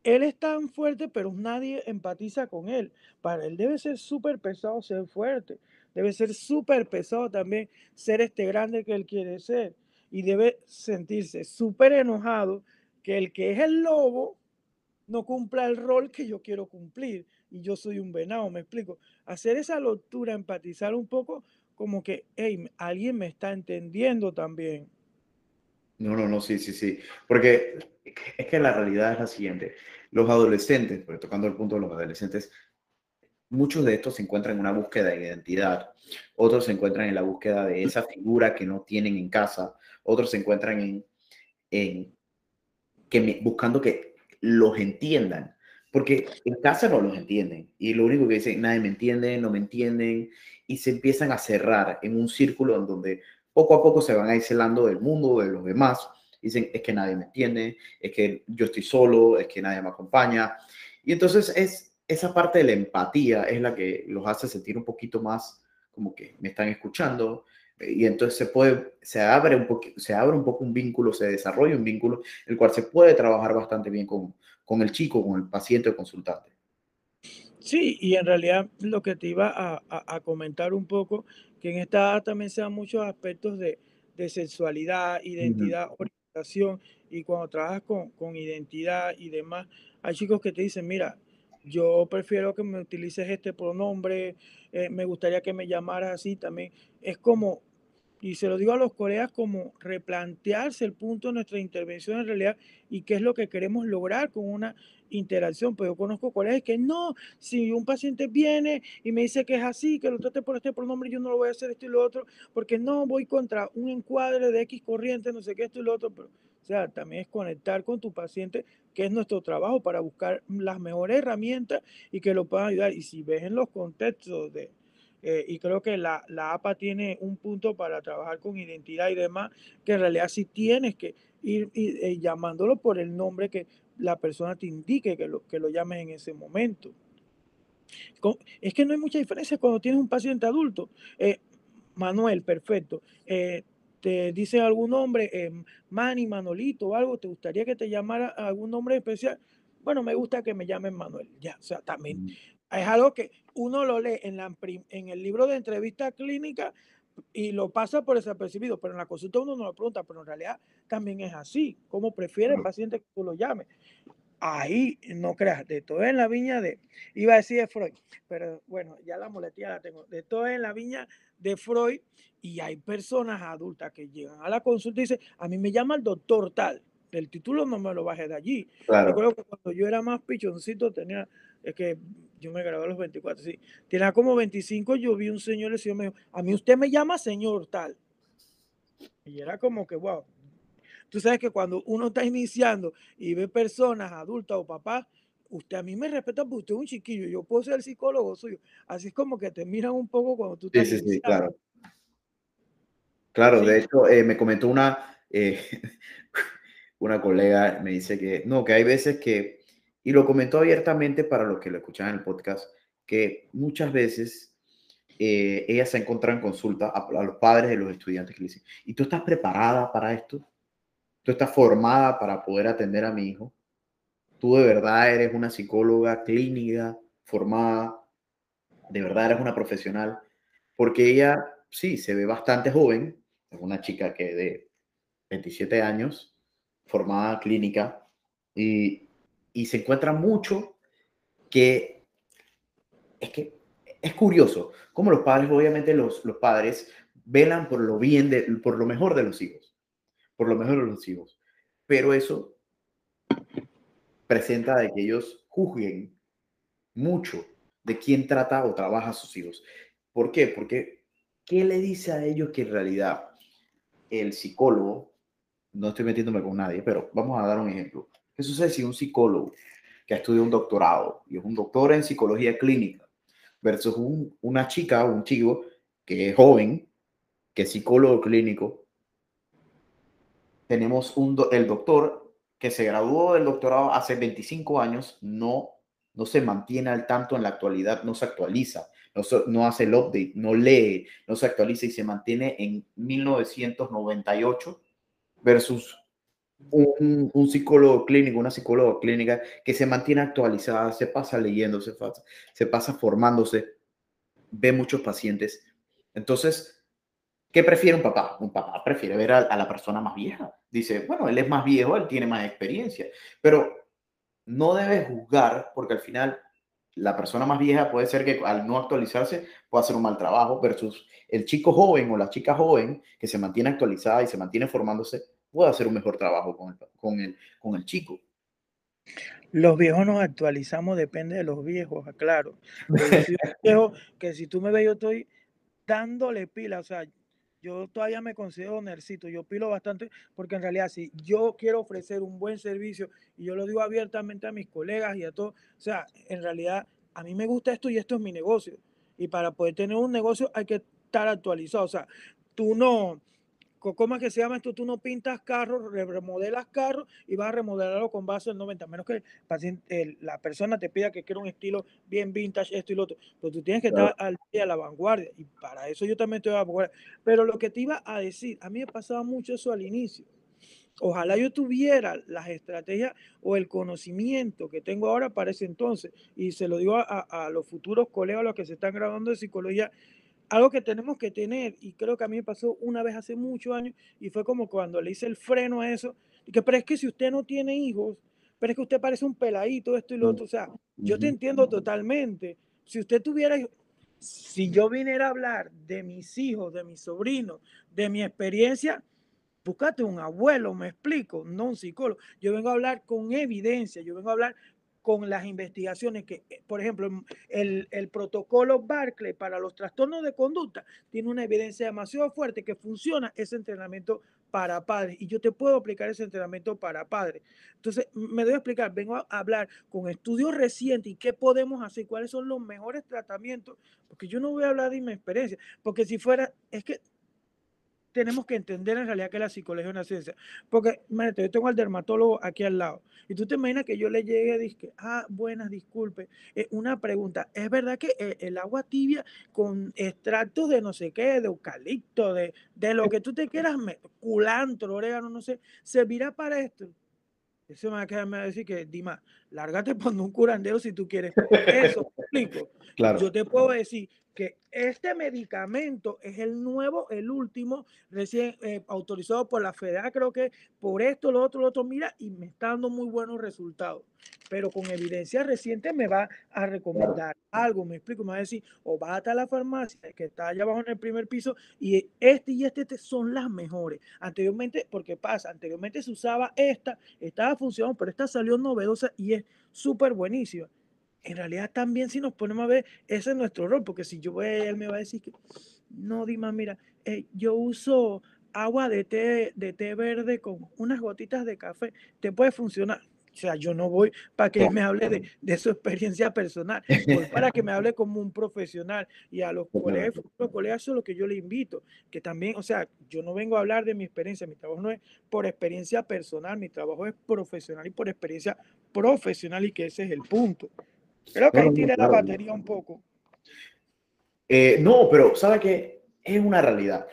él es tan fuerte, pero nadie empatiza con él. Para él debe ser súper pesado ser fuerte. Debe ser súper pesado también ser este grande que él quiere ser. Y debe sentirse súper enojado que el que es el lobo no cumpla el rol que yo quiero cumplir y yo soy un venado, me explico. Hacer esa lectura, empatizar un poco como que, hey, alguien me está entendiendo también. No, no, no, sí, sí, sí. Porque es que la realidad es la siguiente. Los adolescentes, tocando el punto de los adolescentes, muchos de estos se encuentran en una búsqueda de identidad, otros se encuentran en la búsqueda de esa figura que no tienen en casa, otros se encuentran en, en que buscando que los entiendan. Porque en casa no los entienden. Y lo único que dicen, nadie me entiende, no me entienden. Y se empiezan a cerrar en un círculo en donde poco a poco se van aislando del mundo, de los demás. Dicen, es que nadie me entiende, es que yo estoy solo, es que nadie me acompaña. Y entonces es esa parte de la empatía es la que los hace sentir un poquito más como que me están escuchando, y entonces se puede, se abre un poco, se abre un poco un vínculo, se desarrolla un vínculo, el cual se puede trabajar bastante bien con, con el chico, con el paciente o consultante. Sí, y en realidad lo que te iba a, a, comentar un poco, que en esta también se dan muchos aspectos de, de sexualidad, identidad, orientación, y cuando trabajas con, con identidad y demás, hay chicos que te dicen, mira, yo prefiero que me utilices este pronombre, eh, me gustaría que me llamaras así también. Es como y se lo digo a los colegas como replantearse el punto de nuestra intervención en realidad y qué es lo que queremos lograr con una interacción. Pues yo conozco colegas que no, si un paciente viene y me dice que es así, que lo trate por este pronombre, yo no lo voy a hacer esto y lo otro, porque no voy contra un encuadre de X corriente, no sé qué, esto y lo otro. Pero, o sea, también es conectar con tu paciente, que es nuestro trabajo para buscar las mejores herramientas y que lo puedan ayudar. Y si ves en los contextos de eh, y creo que la, la, APA tiene un punto para trabajar con identidad y demás, que en realidad sí tienes que ir, eh, llamándolo por el nombre que la persona te indique que lo, que lo llames en ese momento. Es que no hay mucha diferencia cuando tienes un paciente adulto. Eh, Manuel, perfecto. te dice algún nombre, Manny, Manolito o algo, ¿te gustaría que te llamara algún nombre especial? Bueno, me gusta que me llamen Manuel. Ya, o sea, también mm es algo que uno lo lee en, la, en el libro de entrevista clínica y lo pasa por desapercibido, pero en la consulta uno no lo pregunta, pero en realidad también es así. ¿Cómo prefiere el paciente que tú lo llames? Ahí, no creas, de todo en la viña de, iba a decir de Freud, pero bueno, ya la moletía la tengo, de todo en la viña de Freud y hay personas adultas que llegan a la consulta y dicen, a mí me llama el doctor tal, el título no me lo bajé de allí. Claro. Recuerdo que cuando yo era más pichoncito tenía, es que yo me gradué a los 24, sí. Tenía como 25, yo vi un señor y me dijo, a mí usted me llama señor tal. Y era como que, wow. Tú sabes que cuando uno está iniciando y ve personas adultas o papás, usted a mí me respeta porque usted es un chiquillo, yo puedo ser el psicólogo suyo. Así es como que te miran un poco cuando tú estás Sí, sí, sí, claro. Claro, de hecho, eh, me comentó una, eh, una colega, me dice que, no, que hay veces que y lo comentó abiertamente para los que lo escuchan en el podcast, que muchas veces eh, ella se encuentra en consulta a, los padres de los estudiantes que le dicen, ¿y tú estás preparada para esto? ¿Tú estás formada para poder atender a mi hijo? ¿Tú de verdad eres una psicóloga clínica formada? ¿De verdad eres una profesional? Porque ella, sí, se ve bastante joven, es una chica que de 27 años, formada clínica, y y se encuentra mucho que es que es curioso cómo los padres, obviamente los, los padres velan por lo bien, de, por lo mejor de los hijos, por lo mejor de los hijos, pero eso presenta de que ellos juzguen mucho de quién trata o trabaja a sus hijos. ¿Por qué? Porque ¿qué le dice a ellos que en realidad el psicólogo no estoy metiéndome con nadie, pero vamos a dar un ejemplo. ¿Qué sucede si un psicólogo que ha estudiado un doctorado y es un doctor en psicología clínica versus una chica o un chico que es joven, que es psicólogo clínico? Tenemos un el doctor que se graduó del doctorado hace 25 años, no, no se mantiene al tanto en la actualidad, no se actualiza no, hace el update, no lee, no se actualiza y se mantiene en 1998 versus un, psicólogo clínico, una psicóloga clínica que se mantiene actualizada, se pasa leyendo, se pasa, se pasa formándose, ve muchos pacientes. Entonces, ¿qué prefiere un papá? Un papá prefiere ver a, a, la persona más vieja. Dice, bueno, él es más viejo, él tiene más experiencia, pero no debe juzgar porque al final la persona más vieja puede ser que al no actualizarse pueda hacer un mal trabajo versus el chico joven o la chica joven que se mantiene actualizada y se mantiene formándose puede hacer un mejor trabajo con el, con el, con el chico. Los viejos nos actualizamos, depende de los viejos, aclaro. que si tú me ves, yo estoy dándole pila, o sea, yo todavía me considero nercito, yo pilo bastante porque en realidad si yo quiero ofrecer un buen servicio y yo lo digo abiertamente a mis colegas y a todos, o sea, en realidad a mí me gusta esto y esto es mi negocio. Y para poder tener un negocio hay que estar actualizado, o sea, tú no, ¿Cómo es que se llama esto? Tú no pintas carros, remodelas carros y vas a remodelarlo con base en 90, menos que el paciente, la persona te pida que quiera un estilo bien vintage, esto y lo otro. Pero tú tienes que estar al día a la vanguardia y para eso yo también estoy a la vanguardia. Pero lo que te iba a decir, a mí me pasaba mucho eso al inicio. Ojalá yo tuviera las estrategias o el conocimiento que tengo ahora para ese entonces. Y se lo digo a, a los futuros colegas, a los que se están graduando de psicología, algo que tenemos que tener, y creo que a mí me pasó una vez hace muchos años, y fue como cuando le hice el freno a eso, que, pero es que si usted no tiene hijos, pero es que usted parece un peladito, esto y lo otro, o sea, yo te entiendo totalmente. Si usted tuviera, si yo viniera a hablar de mis hijos, de mis sobrinos, de mi experiencia, búscate un abuelo, me explico, no un psicólogo. Yo vengo a hablar con evidencia, yo vengo a hablar con las investigaciones que, eh, por ejemplo, el, el, protocolo Barclay para los trastornos de conducta tiene una evidencia demasiado fuerte que funciona ese entrenamiento para padres y yo te puedo aplicar ese entrenamiento para padres. Entonces, me a explicar, vengo a hablar con estudios recientes y qué podemos hacer, cuáles son los mejores tratamientos, porque yo no voy a hablar de mi experiencia, porque si fuera, es que tenemos que entender en realidad que la psicología es una ciencia. Porque, imagínate, yo tengo al dermatólogo aquí al lado. Y tú te imaginas que yo le llegue y dije, ah, buenas, disculpe. Eh, una pregunta, ¿es verdad que eh, el agua tibia con extractos de no sé qué, de eucalipto, de, de lo que tú te quieras, culantro, orégano, no sé, servirá para esto? Eso me va a decir que, Dima, lárgate por un curandero si tú quieres. Eso, explico. Claro. Yo te puedo decir, que este medicamento es el nuevo, el último, recién eh, autorizado por la FEDA, creo que por esto, lo otro, lo otro, mira, y me está dando muy buenos resultados. Pero con evidencia reciente me va a recomendar algo, me explico, me va a decir, o va a la farmacia que está allá abajo en el primer piso, y este y este, este son las mejores. Anteriormente, porque pasa, anteriormente se usaba esta, estaba funcionando, pero esta salió novedosa y es súper buenísima en realidad también si nos ponemos a ver, ese es nuestro rol, porque si yo voy a él me va a decir que, no, Dima, mira, eh, yo uso agua de té, de té verde con unas gotitas de café, te puede funcionar. O sea, yo no voy para que él me hable de, de su experiencia personal, voy para que me hable como un profesional. Y a los colegas, los colegas son lo que yo le invito, que también, o sea, yo no vengo a hablar de mi experiencia, mi trabajo no es por experiencia personal, mi trabajo es profesional y por experiencia profesional y que ese es el punto. Creo que ahí tiene la batería un poco. Eh, no, pero ¿sabe qué? Es una realidad.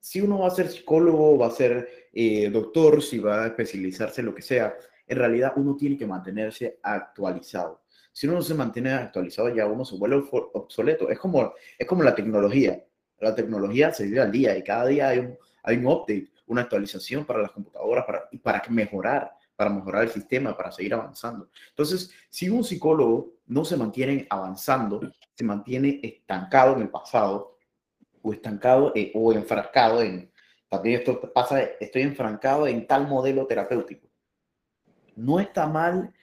Si uno va a ser psicólogo, va a ser eh, doctor, si va a especializarse en lo que sea, en realidad uno tiene que mantenerse actualizado. Si uno no se mantiene actualizado, ya uno se vuelve obsoleto. Es como, es como la tecnología. La tecnología se vive al día y cada día hay un, hay un update, una actualización para las computadoras para, para mejorar para mejorar el sistema, para seguir avanzando. Entonces, si un psicólogo no se mantiene avanzando, se mantiene estancado en el pasado o estancado eh, o enfrascado en, también esto pasa, estoy enfrancado en tal modelo terapéutico. No está mal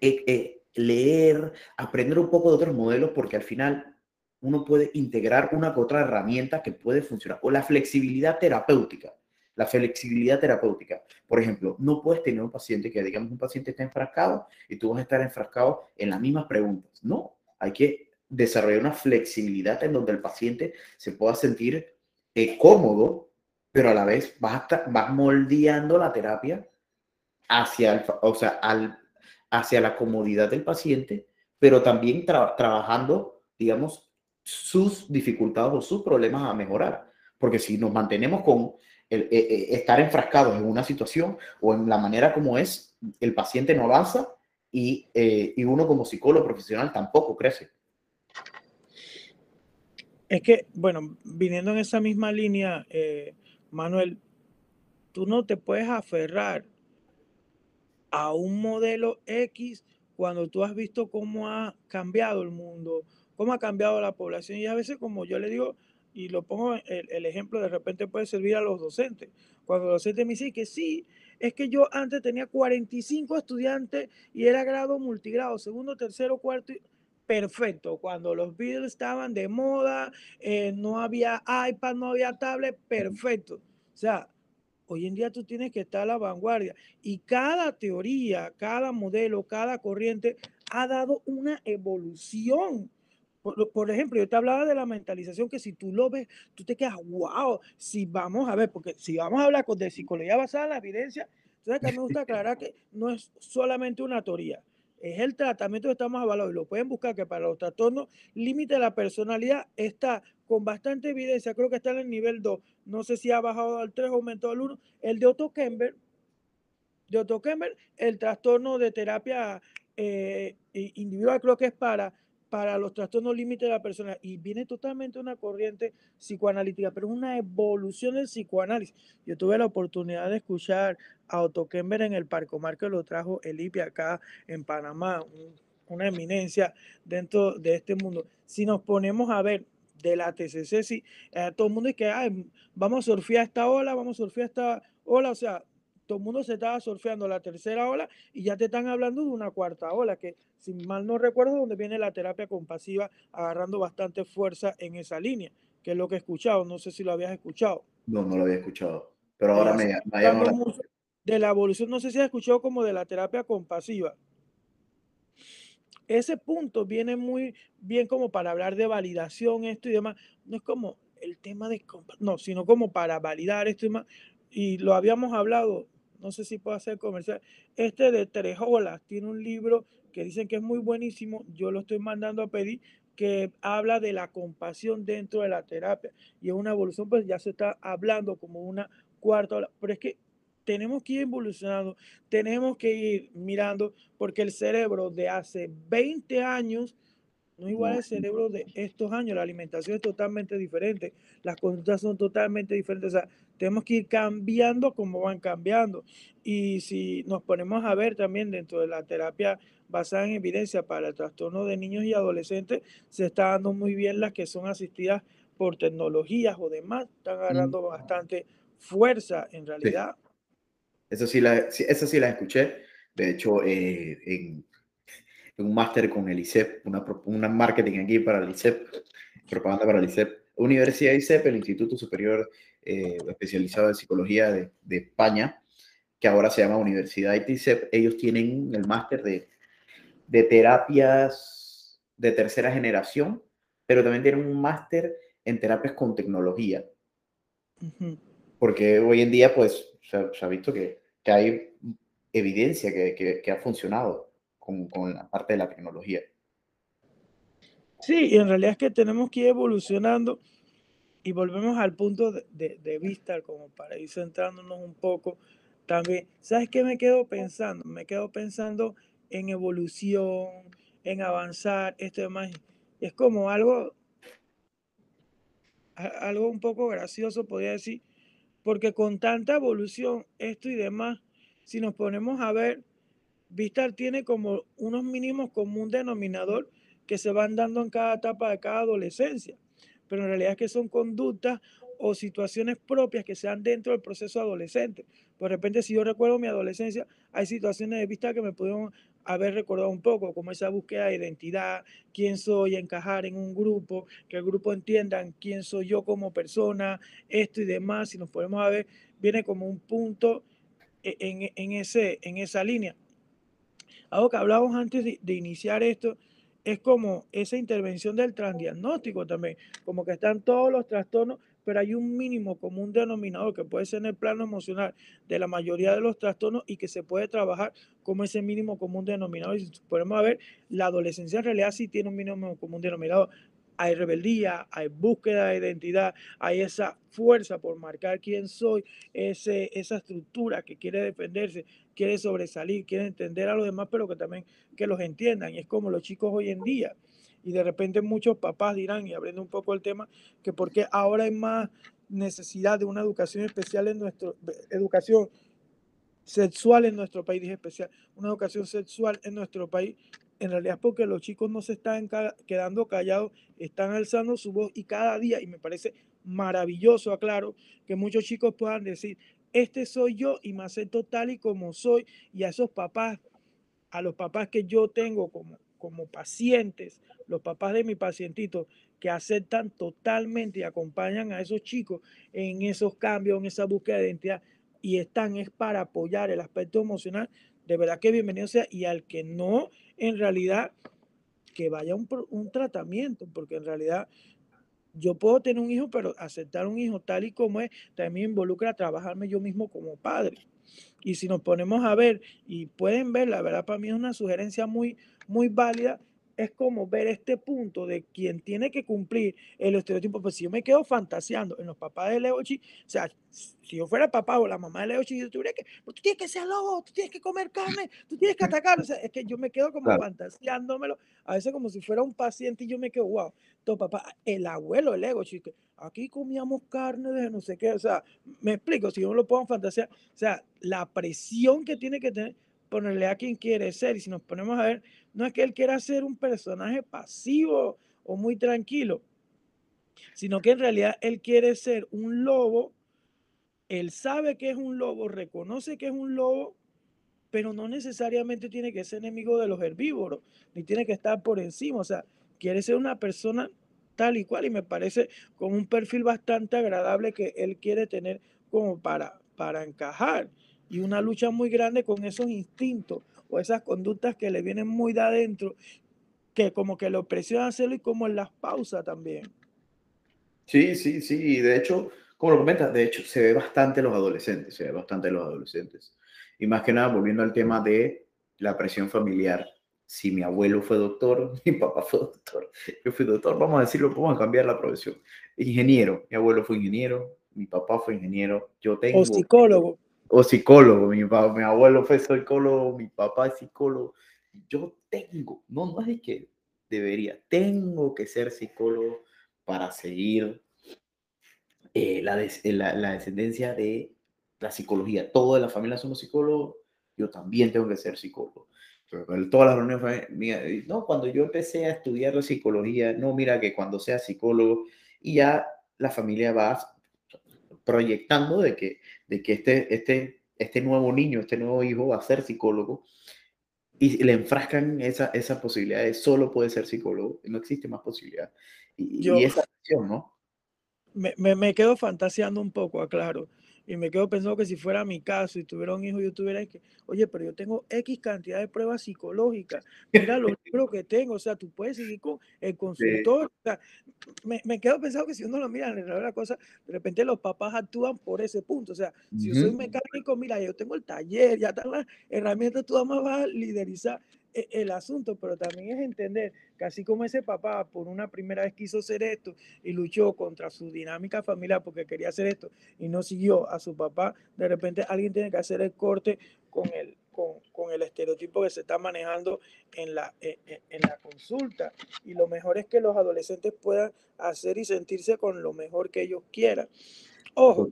eh, eh, leer, aprender un poco de otros modelos porque al final uno puede integrar una u otra herramienta que puede funcionar. O la flexibilidad terapéutica. La flexibilidad terapéutica. Por ejemplo, no puedes tener un paciente que, digamos, un paciente está enfrascado y tú vas a estar enfrascado en las mismas preguntas. No, hay que desarrollar una flexibilidad en donde el paciente se pueda sentir eh, cómodo, pero a la vez vas, vas moldeando la terapia hacia, el, o sea, al, hacia la comodidad del paciente, pero también trabajando, digamos, sus dificultades o sus problemas a mejorar. Porque si nos mantenemos con el, eh, eh, estar enfrascados en una situación o en la manera como es, el paciente no avanza y, eh, y uno como psicólogo profesional tampoco crece. Es que, bueno, viniendo en esa misma línea, Manuel, tú no te puedes aferrar a un modelo X cuando tú has visto cómo ha cambiado el mundo, cómo ha cambiado la población. Y a veces, como yo le digo, y lo pongo el, el ejemplo, de repente puede servir a los docentes. Cuando los docentes me dicen que sí, es que yo antes tenía 45 estudiantes y era grado multigrado, segundo, tercero, cuarto. Perfecto, cuando los Beatles estaban de moda, eh, no había iPad, no había tablet, perfecto. O sea, Hoy en día tú tienes que estar a la vanguardia y cada teoría, cada modelo, cada corriente ha dado una evolución. Por, ejemplo, yo te hablaba de la mentalización que si tú lo ves, tú te quedas, wow, si vamos a ver, porque si vamos a hablar de psicología basada en la evidencia, entonces acá me gusta aclarar que no es solamente una teoría, es el tratamiento que estamos hablando y lo pueden buscar que para los trastornos límite de la personalidad está con bastante evidencia, creo que está en el nivel 2, no sé si ha bajado al 3 o aumentado al 1, el de Otto Kemper, de Otto Kemper, el trastorno de terapia eh, individual creo que es para, para los trastornos límites de la persona y viene totalmente una corriente psicoanalítica, pero es una evolución del psicoanálisis. Yo tuve la oportunidad de escuchar a Otto Kemper en el Parcomar que lo trajo Elipi acá en Panamá, una eminencia dentro de este mundo. Si nos ponemos a ver de la TCC, sí, eh, todo el mundo es que vamos a surfear esta ola, vamos a surfear esta ola, o sea, todo el mundo se estaba surfeando la tercera ola y ya te están hablando de una cuarta ola, que si mal no recuerdo, donde viene la terapia compasiva agarrando bastante fuerza en esa línea, que es lo que he escuchado, no sé si lo habías escuchado. No, no lo había escuchado, pero ahora me, De la evolución, no sé si has escuchado como de la terapia compasiva ese punto viene muy bien como para hablar de validación, esto y demás. No es como el tema de, no, sino como para validar esto y demás. Y lo habíamos hablado, no sé si puedo hacer comercial. Este de Tres Olas tiene un libro que dicen que es muy buenísimo. Yo lo estoy mandando a pedir que habla de la compasión dentro de la terapia y es una evolución, pues ya se está hablando como una cuarta ola, pero es que tenemos que ir evolucionando, tenemos que ir mirando, porque el cerebro de hace 20 años no es igual al cerebro de estos años. La alimentación es totalmente diferente, las conductas son totalmente diferentes. O sea, tenemos que ir cambiando como van cambiando. Y si nos ponemos a ver también dentro de la terapia basada en evidencia para el trastorno de niños y adolescentes, se está dando muy bien las que son asistidas por tecnologías o demás, están agarrando bastante fuerza en realidad. Eso sí, la, esa sí la escuché. De hecho, eh, en, un máster con el ICEP, una, una, marketing aquí para el ICEP, propaganda para el ICEP, Universidad ICEP, el Instituto Superior eh, Especializado en Psicología de, de, España, que ahora se llama Universidad ICEP, ellos tienen el máster de, de terapias de tercera generación, pero también tienen un máster en terapias con tecnología. Porque hoy en día, pues, se ha visto que que hay evidencia que, que, ha funcionado con, con, la parte de la tecnología. Sí, y en realidad es que tenemos que ir evolucionando y volvemos al punto de, de, vista, como para ir centrándonos un poco también. ¿Sabes qué me quedo pensando? Me quedo pensando en evolución, en avanzar, esto demás. Es como algo, algo un poco gracioso, podría decir, porque con tanta evolución, esto y demás, si nos ponemos a ver, Vistar tiene como unos mínimos como un denominador que se van dando en cada etapa de cada adolescencia, pero en realidad es que son conductas o situaciones propias que se dan dentro del proceso adolescente. De repente, si yo recuerdo mi adolescencia, hay situaciones de vista que me pudieron haber recordado un poco como esa búsqueda de identidad, quién soy, encajar en un grupo, que el grupo entiendan quién soy yo como persona, esto y demás, si nos podemos ver, viene como un punto e, en, en, ese, en esa línea. Algo que hablábamos antes de iniciar esto, es como esa intervención del transdiagnóstico también, como que están todos los trastornos, pero hay un mínimo común denominador que puede ser en el plano emocional de la mayoría de los trastornos y que se puede trabajar como ese mínimo común denominador. Y si podemos ver, la adolescencia en realidad sí tiene un mínimo común denominador. Hay rebeldía, hay búsqueda de identidad, hay esa fuerza por marcar quién soy, ese, esa estructura que quiere defenderse, quiere sobresalir, quiere entender a los demás, pero que también que los entiendan. Y es como los chicos hoy en día y de repente muchos papás dirán, y abriendo un poco el tema, que porque ahora hay más necesidad de una educación especial en nuestro, educación sexual en nuestro país, dije especial, una educación sexual en nuestro país, en realidad es porque los chicos no se están quedando callados, están alzando su voz y cada día, y me parece maravilloso, aclaro, que muchos chicos puedan decir, este soy yo y me acepto tal y como soy, y a esos papás, a los papás que yo tengo como, como pacientes, los papás de mi pacientito, que aceptan totalmente y acompañan a esos chicos en esos cambios, en esa búsqueda de identidad y están es para apoyar el aspecto emocional, de verdad que bienvenido sea y al que no, en realidad, que vaya un, un tratamiento, porque en realidad yo puedo tener un hijo, pero aceptar un hijo tal y como es, también involucra trabajarme yo mismo como padre. Y si nos ponemos a ver, y pueden ver, la verdad para mí es una sugerencia muy, muy válida, es como ver este punto de quien tiene que cumplir el estereotipo. Pues si yo me quedo fantaseando en los papás de Leochi, o sea, si yo fuera el papá o la mamá de Leochi, yo tuviera que, tú tienes que ser lobo, tú tienes que comer carne, tú tienes que atacar. O sea, es que yo me quedo como fantaseándomelo, a veces como si fuera un paciente y yo me quedo, wow, todo papá, el abuelo, el ego, chico, aquí comíamos carne de no sé qué, o sea, me explico, si yo no lo puedo fantasear, o sea, la presión que tiene que tener ponerle a quien quiere ser. Y si nos ponemos a ver, no es que él quiera ser un personaje pasivo o muy tranquilo, sino que en realidad él quiere ser un lobo. Él sabe que es un lobo, reconoce que es un lobo, pero no necesariamente tiene que ser enemigo de los herbívoros, ni tiene que estar por encima. O sea, quiere ser una persona tal y cual y me parece con un perfil bastante agradable que él quiere tener como para, para encajar y una lucha muy grande con esos instintos o esas conductas que le vienen muy de adentro, que como que lo presiona hacerlo y como en las pausas también. Sí, sí, sí, de hecho, como lo comentas, de hecho se ve bastante en los adolescentes, se ve bastante en los adolescentes. Y más que nada, volviendo al tema de la presión familiar, si mi abuelo fue doctor, mi papá fue doctor, yo fui doctor, vamos a decirlo, vamos a cambiar la profesión. Ingeniero, mi abuelo fue ingeniero, mi papá fue ingeniero, yo tengo... O psicólogo o psicólogo. Mi, mi abuelo fue psicólogo, mi papá es psicólogo. Yo tengo, no, no es que debería, tengo que ser psicólogo para seguir eh, la, la, la, descendencia de la psicología. Toda la familia somos psicólogos, yo también tengo que ser psicólogo. Todas las reuniones, no, cuando yo empecé a estudiar la psicología, no, mira que cuando sea psicólogo, y ya la familia va proyectando de que, de que este, este, este nuevo niño, este nuevo hijo va a ser psicólogo y le enfrascan esa, esa posibilidad de solo puede ser psicólogo, no existe más posibilidad. Y, y esa acción, ¿no? Me, me, me, quedo fantaseando un poco, aclaro y me quedo pensando que si fuera mi caso y tuviera un hijo, yo tuviera que, oye, pero yo tengo X cantidad de pruebas psicológicas, mira los libros que tengo, o sea, tú puedes seguir con el consultor, o sea, me, me, quedo pensando que si uno lo mira en la cosa, de repente los papás actúan por ese punto, o sea, si yo soy mecánico, mira, yo tengo el taller, ya están las herramientas, tú además vas a liderizar el asunto, pero también es entender que así como ese papá por una primera vez quiso hacer esto y luchó contra su dinámica familiar porque quería hacer esto y no siguió a su papá, de repente alguien tiene que hacer el corte con el, con, con el estereotipo que se está manejando en la, en, e, en la consulta. Y lo mejor es que los adolescentes puedan hacer y sentirse con lo mejor que ellos quieran. Ojo,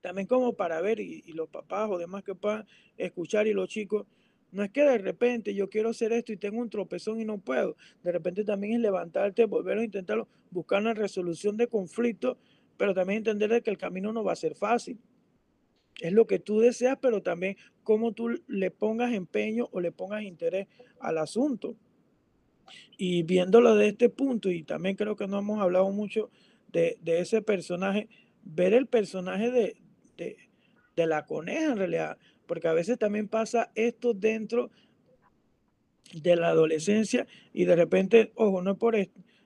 también como para ver y, y los papás o demás que puedan escuchar y los chicos, no es que de repente yo quiero hacer esto y tengo un tropezón y no puedo. De repente también es levantarte, volver a intentarlo, buscar una resolución de conflicto, pero también entender que el camino no va a ser fácil. es lo que tú deseas, pero también cómo tú le pongas empeño o le pongas interés al asunto. Y viéndolo de este punto, y también creo que no hemos hablado mucho de, ese personaje, ver el personaje de, de, la coneja en realidad, porque a veces también pasa esto dentro de la adolescencia y de repente, ojo, no es por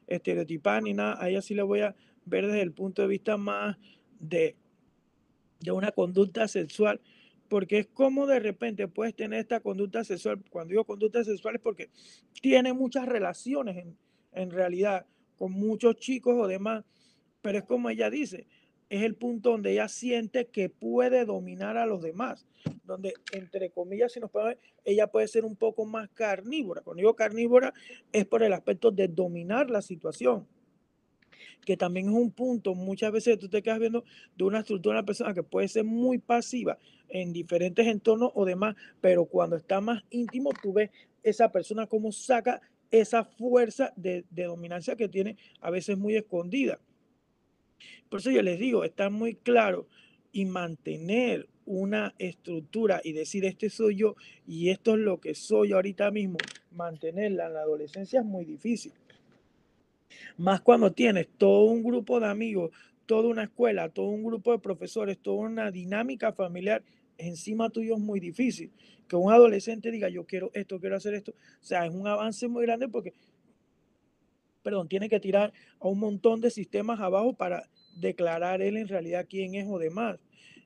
estereotipar ni nada, a ella sí le voy a ver desde el punto de vista más de, de una conducta sexual, porque es como de repente puedes tener esta conducta sexual, cuando digo conducta sexual es porque tiene muchas relaciones en, en realidad con muchos chicos o demás, pero es como ella dice, es el punto donde ella siente que puede dominar a los demás, donde entre comillas, si nos ver, ella puede ser un poco más carnívora. Cuando digo carnívora es por el aspecto de dominar la situación que también es un punto, muchas veces tú te quedas viendo de una estructura de una persona que puede ser muy pasiva en diferentes entornos o demás, pero cuando está más íntimo, tú ves esa persona cómo saca esa fuerza de, de dominancia que tiene a veces muy escondida. Por eso yo les digo, está muy claro y mantener una estructura y decir, este soy yo y esto es lo que soy ahorita mismo, mantenerla en la adolescencia es muy difícil. Más cuando tienes todo un grupo de amigos, toda una escuela, todo un grupo de profesores, toda una dinámica familiar encima tuyo es muy difícil. Que un adolescente diga, yo quiero esto, quiero hacer esto. O sea, es un avance muy grande porque, perdón, tiene que tirar a un montón de sistemas abajo para declarar él en realidad quién es o demás.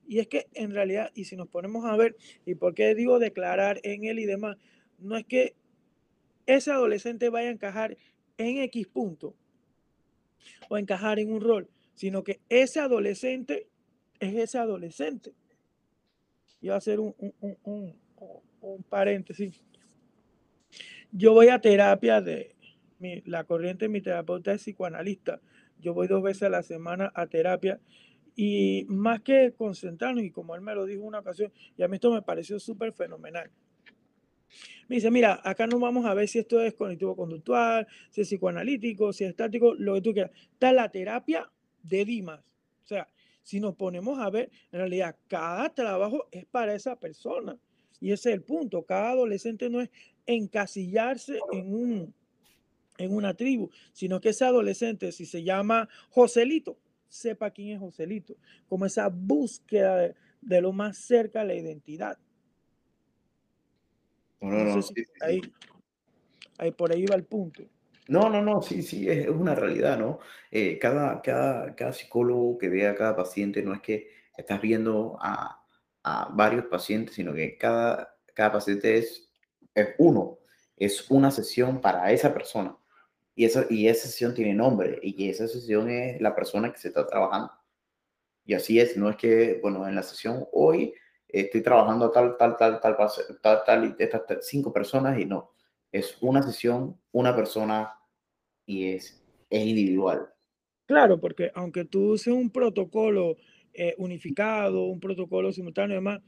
Y es que en realidad, y si nos ponemos a ver, ¿y por qué digo declarar en él y demás? No es que ese adolescente vaya a encajar en X punto o encajar en un rol, sino que ese adolescente es ese adolescente. Y va a hacer un, un, paréntesis. Yo voy a terapia de la corriente, mi terapeuta es psicoanalista. Yo voy dos veces a la semana a terapia y más que concentrarnos, y como él me lo dijo una ocasión, y a mí esto me pareció súper fenomenal. Me dice, mira, acá no vamos a ver si esto es cognitivo-conductual, si es psicoanalítico, si es estático, lo que tú quieras. Está la terapia de Dimas. O sea, si nos ponemos a ver, en realidad cada trabajo es para esa persona. Y ese es el punto. Cada adolescente no es encasillarse en, un, en una tribu, sino que ese adolescente, si se llama Joselito, sepa quién es Joselito. Como esa búsqueda de, de lo más cerca a la identidad. No, no, no. ahí, ahí, por ahí va el punto. No, no, no, sí, sí, es, una realidad, ¿no? Eh, cada, cada, cada psicólogo que vea a cada paciente no es que estás viendo a, a varios pacientes, sino que cada, cada paciente es, es uno, es una sesión para esa persona. Y esa, y esa sesión tiene nombre y esa sesión es la persona que se está trabajando. Y así es, no es que, bueno, en la sesión hoy estoy trabajando tal, tal, tal, tal, tal, tal, estas cinco personas y no. Es una sesión, una persona y es, es individual. Claro, porque aunque tú uses un protocolo eh, unificado, un protocolo simultáneo y demás,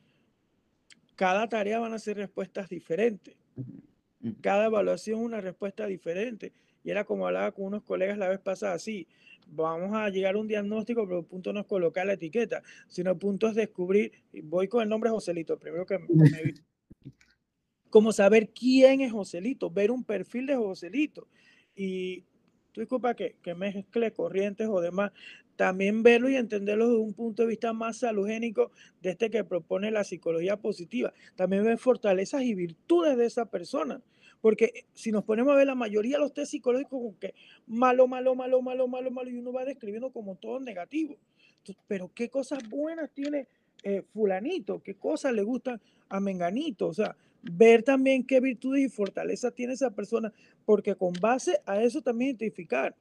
cada tarea van a ser respuestas diferentes. Cada evaluación una respuesta diferente. Y era como hablaba con unos colegas la vez pasada, sí, vamos a llegar a un diagnóstico, pero el punto no es colocar la etiqueta, sino el punto es descubrir, voy con el nombre Joselito, primero que me, como saber quién es Joselito, ver un perfil de Joselito. Y tú disculpa que, que mezcle corrientes o demás, también verlo y entenderlo desde un punto de vista más salugénico de este que propone la psicología positiva. También ver fortalezas y virtudes de esa persona. Porque eh, si nos ponemos a ver la mayoría de los test psicológicos, como que malo, malo, malo, malo, malo, malo, y uno va describiendo como todo negativo. pero qué cosas buenas tiene eh, fulanito, qué cosas le gustan a menganito, o sea, ver también qué virtudes y fortalezas tiene esa persona, porque con base a eso también identificar.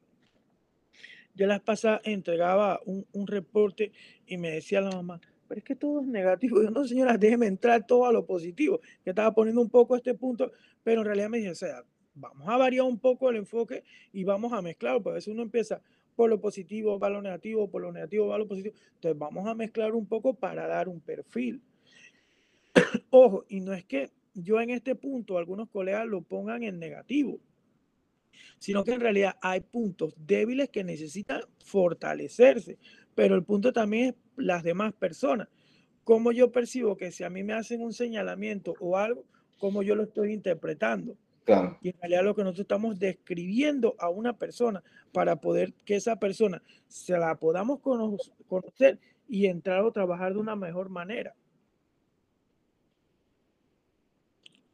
Yo las pasadas entregaba un, un reporte y me decía la mamá, pero es que todo es negativo. Yo no, señora, déjeme entrar todo a lo positivo. Que estaba poniendo un poco este punto, pero en realidad me dije, o sea, vamos a variar un poco el enfoque y vamos a mezclar, porque a veces uno empieza por lo positivo, va lo negativo, por lo negativo, va lo positivo. Entonces vamos a mezclar un poco para dar un perfil. Ojo, y no es que yo en este punto algunos colegas lo pongan en negativo, sino que en realidad hay puntos débiles que necesitan fortalecerse, pero el punto también es las demás personas. cómo yo percibo que si a mí me hacen un señalamiento o algo, cómo yo lo estoy interpretando. Y en realidad lo que nosotros estamos describiendo a una persona para poder que esa persona se la podamos conocer y entrar o trabajar de una mejor manera.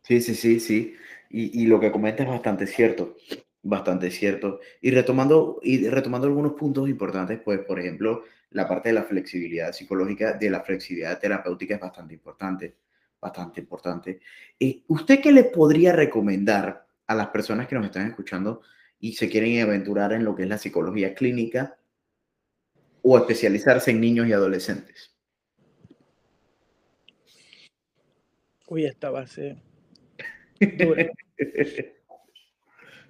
Sí, sí, sí, sí. Y, lo que comenta es bastante cierto, bastante cierto. Y retomando, y retomando algunos puntos importantes, pues, por ejemplo, la parte de la flexibilidad psicológica, de la flexibilidad terapéutica es bastante importante, bastante importante. Eh, ¿Usted qué le podría recomendar a las personas que nos están escuchando y se quieren aventurar en lo que es la psicología clínica o especializarse en niños y adolescentes? Uy, esta va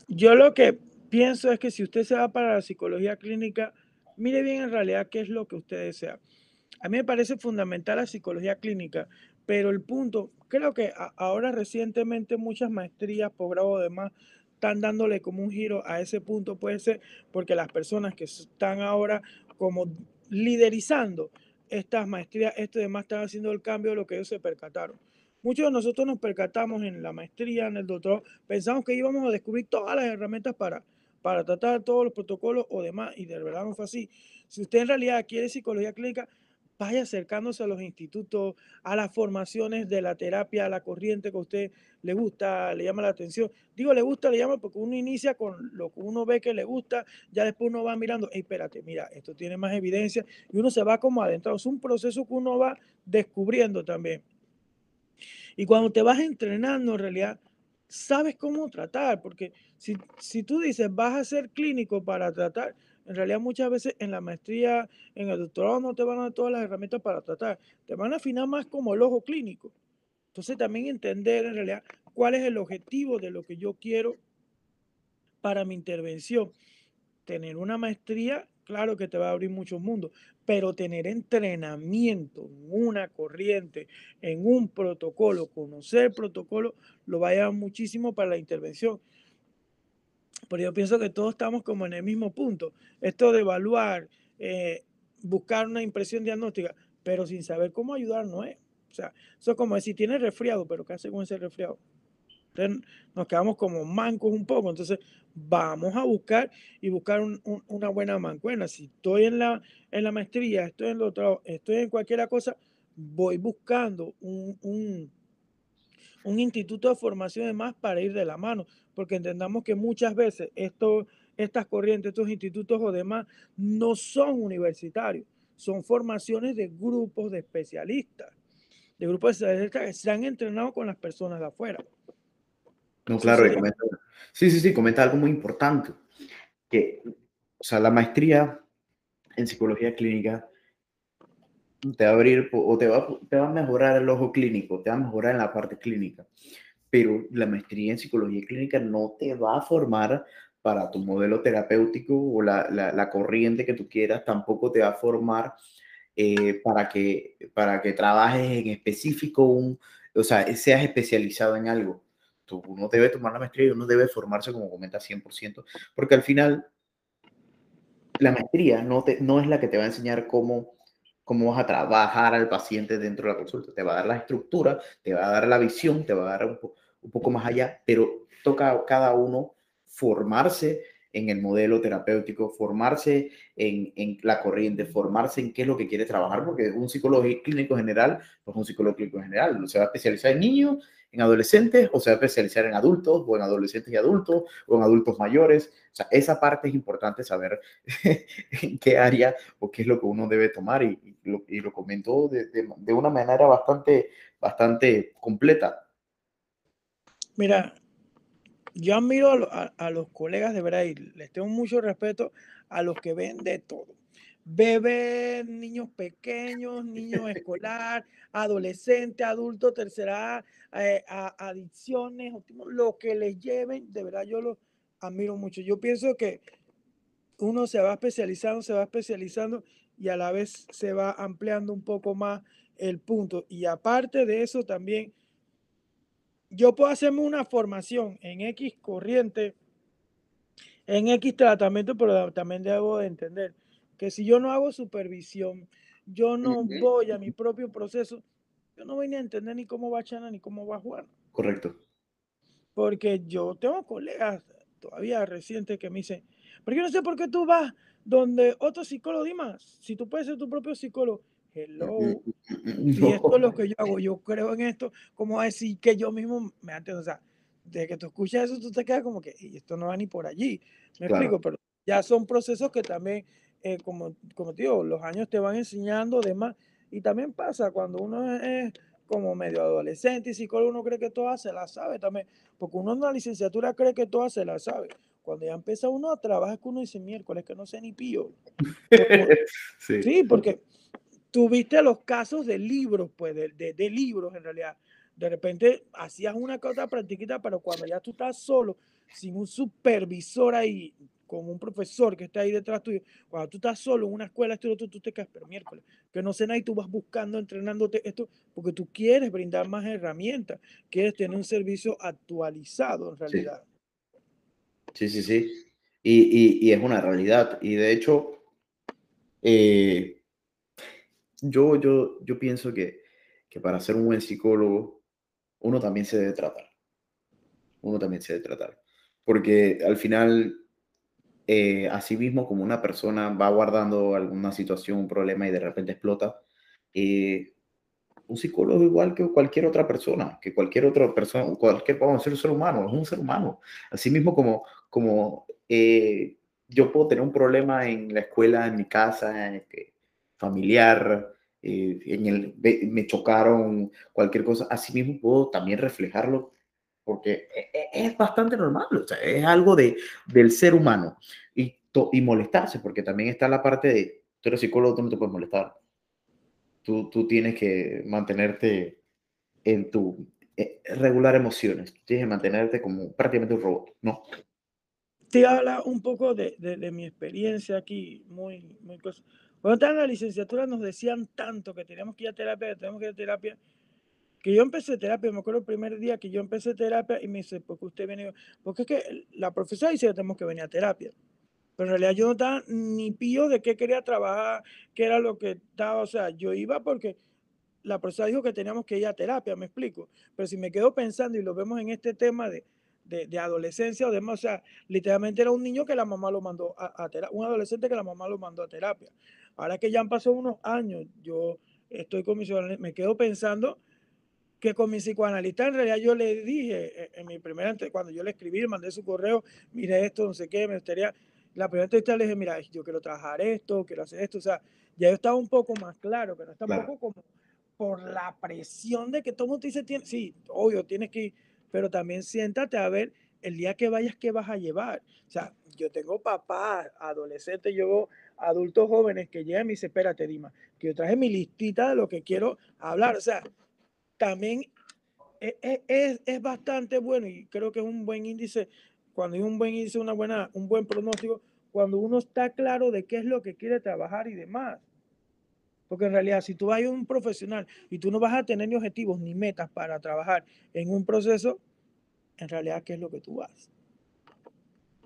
Yo lo que pienso es que si usted se va para la psicología clínica, mire bien en realidad qué es lo que usted desea. A mí me parece fundamental la psicología clínica, pero el punto, creo que ahora recientemente muchas maestrías, posgrado demás, están dándole como un giro a ese punto, puede ser porque las personas que están ahora como liderizando estas maestrías, esto demás están haciendo el cambio de lo que ellos se percataron. Muchos de nosotros nos percatamos en la maestría, en el doctorado, pensamos que íbamos a descubrir todas las herramientas para, para tratar todos los protocolos o demás, y de verdad no fue así. Si usted en realidad quiere psicología clínica, vaya acercándose a los institutos, a las formaciones de la terapia, a la corriente que a usted le gusta, le llama la atención. Digo, le gusta, le llama porque uno inicia con lo que uno ve que le gusta, ya después uno va mirando, hey, espérate, mira, esto tiene más evidencia, y uno se va como adentrado. Es un proceso que uno va descubriendo también. Y cuando te vas entrenando, en realidad, sabes cómo tratar, porque si, si tú dices, vas a ser clínico para tratar, en realidad muchas veces en la maestría, en el doctorado no te van a dar todas las herramientas para tratar, te van a afinar más como el ojo clínico. Entonces también entender en realidad cuál es el objetivo de lo que yo quiero para mi intervención. Tener una maestría claro que te va a abrir muchos mundos, pero tener entrenamiento en una corriente, en un protocolo, conocer el protocolo, lo va a llevar muchísimo para la intervención. Pero yo pienso que todos estamos como en el mismo punto. Esto de evaluar, eh, buscar una impresión diagnóstica, pero sin saber cómo ayudar no es. O sea, eso es como decir, tiene resfriado, pero ¿qué hace con ese resfriado? Entonces nos quedamos como mancos un poco. Entonces vamos a buscar y buscar una buena mancuena. Si estoy en la, en la maestría, estoy en lo otro, estoy en cualquier cosa, voy buscando un, un instituto de formación de más para ir de la mano, porque entendamos que muchas veces esto, estas corrientes, estos institutos o demás no son universitarios, son formaciones de grupos de especialistas, de grupos de especialistas que se han entrenado con las personas de afuera. No, claro, sí, sí, sí, comenta algo muy importante, que, o sea, la maestría en psicología clínica te va a abrir o te va, te va a mejorar el ojo clínico, te va a mejorar en la parte clínica, pero la maestría en psicología clínica no te va a formar para tu modelo terapéutico o la, la, corriente que tú quieras, tampoco te va a formar eh, para, que, para que trabajes en específico, un, o sea, seas especializado en algo. Uno debe tomar la maestría y uno debe formarse, como comenta, 100%, porque al final la maestría no, te, no es la que te va a enseñar cómo, cómo vas a trabajar al paciente dentro de la consulta. Te va a dar la estructura, te va a dar la visión, te va a dar un, un poco más allá, pero toca a cada uno formarse en el modelo terapéutico, formarse en, en, la corriente, formarse en qué es lo que quiere trabajar, porque un psicólogo clínico general, pues un psicólogo clínico general, no se va a especializar en niños, en adolescentes, o se va a especializar en adultos, o en adolescentes y adultos, o en adultos mayores. O sea, esa parte es importante saber en qué área o qué es lo que uno debe tomar, y, lo, y lo, comentó de, de, una manera bastante, bastante completa. Mira, yo admiro a, los colegas de verdad y les tengo mucho respeto a los que ven de todo. Bebés, niños pequeños, niños escolar, adolescente, adulto, tercera, eh, adicciones, lo que les lleven, de verdad yo los admiro mucho. Yo pienso que uno se va especializando, se va especializando y a la vez se va ampliando un poco más el punto. Y aparte de eso también yo puedo hacerme una formación en X corriente, en X tratamiento, pero también debo de entender que si yo no hago supervisión, yo no voy a mi propio proceso, yo no voy a entender ni cómo va Chana ni cómo va Juan. Correcto. Porque yo tengo colegas todavía recientes que me dicen, pero yo no sé por qué tú vas donde otro psicólogo, Dimas, si tú puedes ser tu propio psicólogo, hello, y esto es lo que yo hago, yo creo en esto, como decir que yo mismo me antes, o sea, de que tú escuchas eso, tú te quedas como que, y esto no va ni por allí, me explico, pero ya son procesos que también, eh, como, como te digo, los años te van enseñando, demás, y también pasa cuando uno es como medio adolescente y psicólogo, uno cree que todas se la sabe también, porque uno en la licenciatura cree que todas se la sabe. Cuando ya empieza uno a trabajar, que uno dice miércoles que no sé ni pío. sí. porque tuviste los casos de libros, pues, de, de, libros en realidad. De repente hacías una cosa practiquita, pero cuando ya tú estás solo, sin un supervisor ahí, con un profesor que está ahí detrás tuyo, cuando tú estás solo en una escuela, tú, tú, te quedas, pero miércoles, que no sé nada y tú vas buscando, entrenándote esto, porque tú quieres brindar más herramientas, quieres tener un servicio actualizado en realidad. Sí, sí, sí. Y, y, es una realidad. Y de hecho, eh, yo, yo, yo pienso que, que para ser un buen psicólogo, uno también se debe tratar. Uno también se debe tratar. Porque al final eh, así mismo como una persona va guardando alguna situación, un problema y de repente explota, eh, un psicólogo igual que cualquier otra persona, que cualquier otra persona, cualquier, vamos ser un ser humano, es un ser humano. Así mismo como, como eh, yo puedo tener un problema en la escuela, en mi casa, familiar, en el, me chocaron, cualquier cosa, así mismo puedo también reflejarlo porque e, e, es bastante normal, es algo de, del ser humano. Y, y molestarse, porque también está la parte de, tú eres psicólogo, tú no te puedes molestar. Tú, tú tienes que mantenerte en tu eh, regular emociones, tienes que mantenerte como prácticamente un robot, ¿no? Te habla un poco de, de, de mi experiencia aquí, muy, muy cosa. Cuando estaba en la licenciatura nos decían tanto que teníamos que ir a terapia, que teníamos que ir a terapia, que yo empecé terapia, me acuerdo el primer día que yo empecé terapia y me dice, ¿por qué usted viene? Porque es que la profesora dice que tenemos que venir a terapia. Pero en realidad yo no estaba ni pío de qué quería trabajar, qué era lo que estaba, o sea, yo iba porque la profesora dijo que teníamos que ir a terapia, me explico. Pero si me quedo pensando y lo vemos en este tema de, de, adolescencia o demás, o sea, literalmente era un niño que la mamá lo mandó a, a terapia, un adolescente que la mamá lo mandó a terapia. Ahora que ya han pasado unos años, yo estoy con mi me quedo pensando que con mi psicoanalista en realidad yo le dije eh, en mi primera, cuando yo le escribí, mandé su correo, mire esto, no sé qué, me gustaría, la primera entrevista le dije, mira, yo quiero trabajar esto, quiero hacer esto, o sea, ya yo estaba un poco más claro, que no está un poco como por la presión de que todo el mundo te dice, sí, obvio, tienes que ir, pero también siéntate a ver el día que vayas, qué vas a llevar. O sea, yo tengo papás, adolescentes, yo adultos jóvenes que llegan y me dicen, espérate, Dima, que yo traje mi listita de lo que quiero hablar. O sea, también e, e, es, es, bastante bueno y creo que es un buen índice, cuando hay un buen índice, una buena, un buen pronóstico, cuando uno está claro de qué es lo que quiere trabajar y demás. Porque en realidad, si tú vas a un profesional y tú no vas a tener ni objetivos ni metas para trabajar en un proceso, en realidad, ¿qué es lo que tú vas?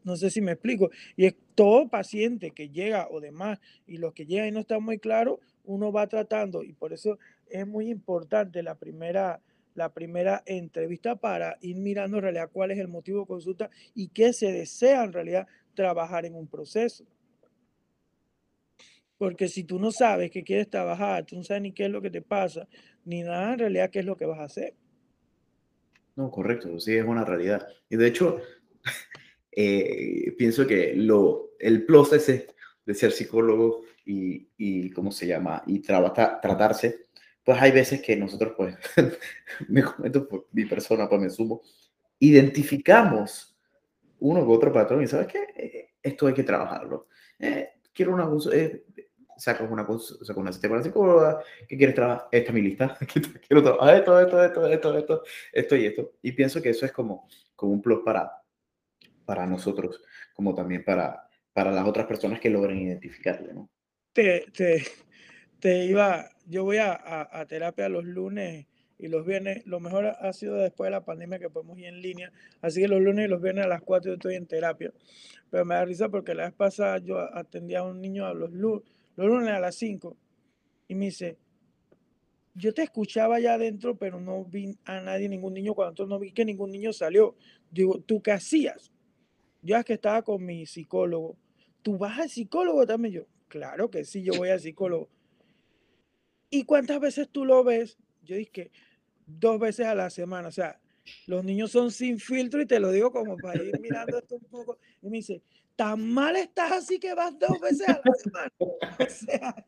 No sé si me explico. Y es todo paciente que llega o demás, y los que llegan y no están muy claros, uno va tratando. Y por eso es muy importante la primera, la primera entrevista para ir mirando en realidad cuál es el motivo de consulta y qué se desea en realidad trabajar en un proceso. Porque si tú no sabes que quieres trabajar, tú no sabes ni qué es lo que te pasa, ni nada en realidad qué es lo que vas a hacer. No, correcto, sí, es una realidad. Y de hecho, eh, pienso que lo, el plus ese de ser psicólogo y, y ¿cómo se llama? Y tratarse pues hay veces que nosotros, pues, me comento por mi persona, pues me sumo, identificamos uno u otro patrón y sabes qué, eh, esto hay que trabajarlo. Eh, quiero una, eh, sacas una, sacas una sistema de psicóloga, ¿qué quieres trabajar? Esta es mi lista, quiero trabajar esto, esto, esto, esto, esto, esto y esto. Y pienso que eso es como, como un plus para, para nosotros, como también para, para las otras personas que logren identificarle, ¿no? Te, te, te iba, yo voy a, a, terapia los lunes y los viernes. Lo mejor ha sido después de la pandemia que podemos ir en línea. Así que los lunes y los viernes a las 4 yo estoy en terapia. Pero me da risa porque la vez pasada yo atendía a un niño a los, los lunes a las 5 Y me dice, yo te escuchaba allá adentro, pero no vi a nadie, ningún niño, cuando no vi que ningún niño salió. Digo, ¿tú qué hacías? Yo es que estaba con mi psicólogo. ¿Tú vas al psicólogo también? Yo, claro que sí, yo voy al psicólogo. ¿Y cuántas veces tú lo ves? Yo dije, dos veces a la semana. O sea, los niños son sin filtro y te lo digo como para ir mirando esto un poco. Y me dice, tan mal estás así que vas dos veces a la semana. O sea,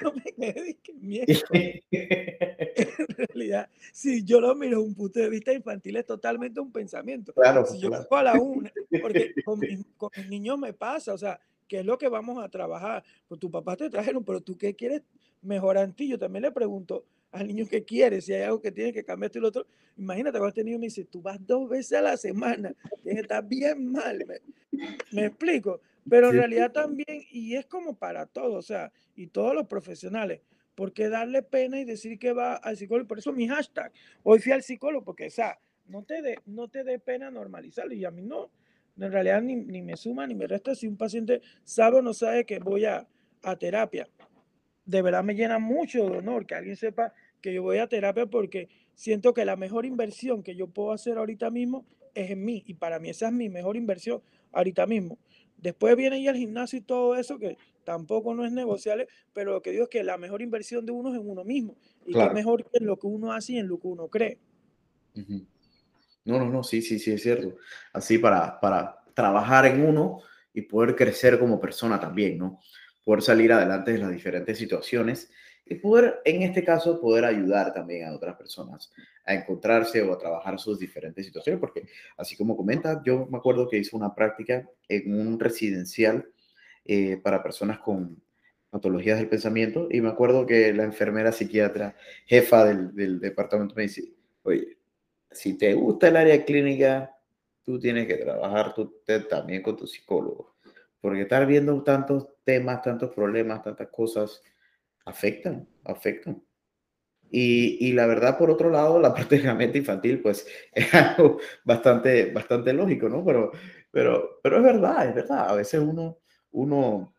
yo me quedé que miedo. en realidad, si yo lo miro desde un punto de vista infantil, es totalmente un pensamiento. Claro, si yo claro. a la una, porque con mis, con mis niños me pasa, o sea, ¿qué es lo que vamos a trabajar? Pues tu papá te trajeron, pero tú qué quieres mejorar en ti. Yo también le pregunto al niño qué quiere, si hay algo que tiene que cambiar esto y lo otro. Imagínate cuando este niño me dice, tú vas dos veces a la semana, tienes que estar bien mal. Me, me explico, pero en realidad también, y es como para todos, o sea, y todos los profesionales, ¿por qué darle pena y decir que va al psicólogo? Por eso mi hashtag, hoy fui al psicólogo, porque, o sea, no te dé no te dé pena normalizarlo, y a mí no, en realidad ni, ni me suma ni me resta si un paciente sabe o no sabe que voy a, a terapia. De verdad me llena mucho de honor que alguien sepa que yo voy a terapia porque siento que la mejor inversión que yo puedo hacer ahorita mismo es en mí, y para mí esa es mi mejor inversión ahorita mismo. Después viene ya el gimnasio y todo eso, que tampoco no es negociable, pero lo que digo es que la mejor inversión de uno es en uno mismo. Y qué Claro. mejor que en lo que uno hace y en lo que uno cree. No, no, no, sí, sí, sí, es cierto. Así para, para trabajar en uno y poder crecer como persona también, ¿no? Poder salir adelante de las diferentes situaciones y poder, en este caso, poder ayudar también a otras personas a encontrarse o a trabajar sus diferentes situaciones, porque así como comenta, yo me acuerdo que hice una práctica en un residencial eh, para personas con patologías del pensamiento y me acuerdo que la enfermera psiquiatra, jefa del, del departamento, me dice, oye, si te gusta el área clínica, tú tienes que trabajar tú te- también con tu psicólogo, porque estar viendo tantos temas, tantos problemas, tantas cosas, afectan, afectan. Y, y la verdad, por otro lado, la parte de la mente infantil, pues es algo bastante, bastante lógico, ¿no? Pero, pero, pero es verdad, es verdad. A veces uno, uno,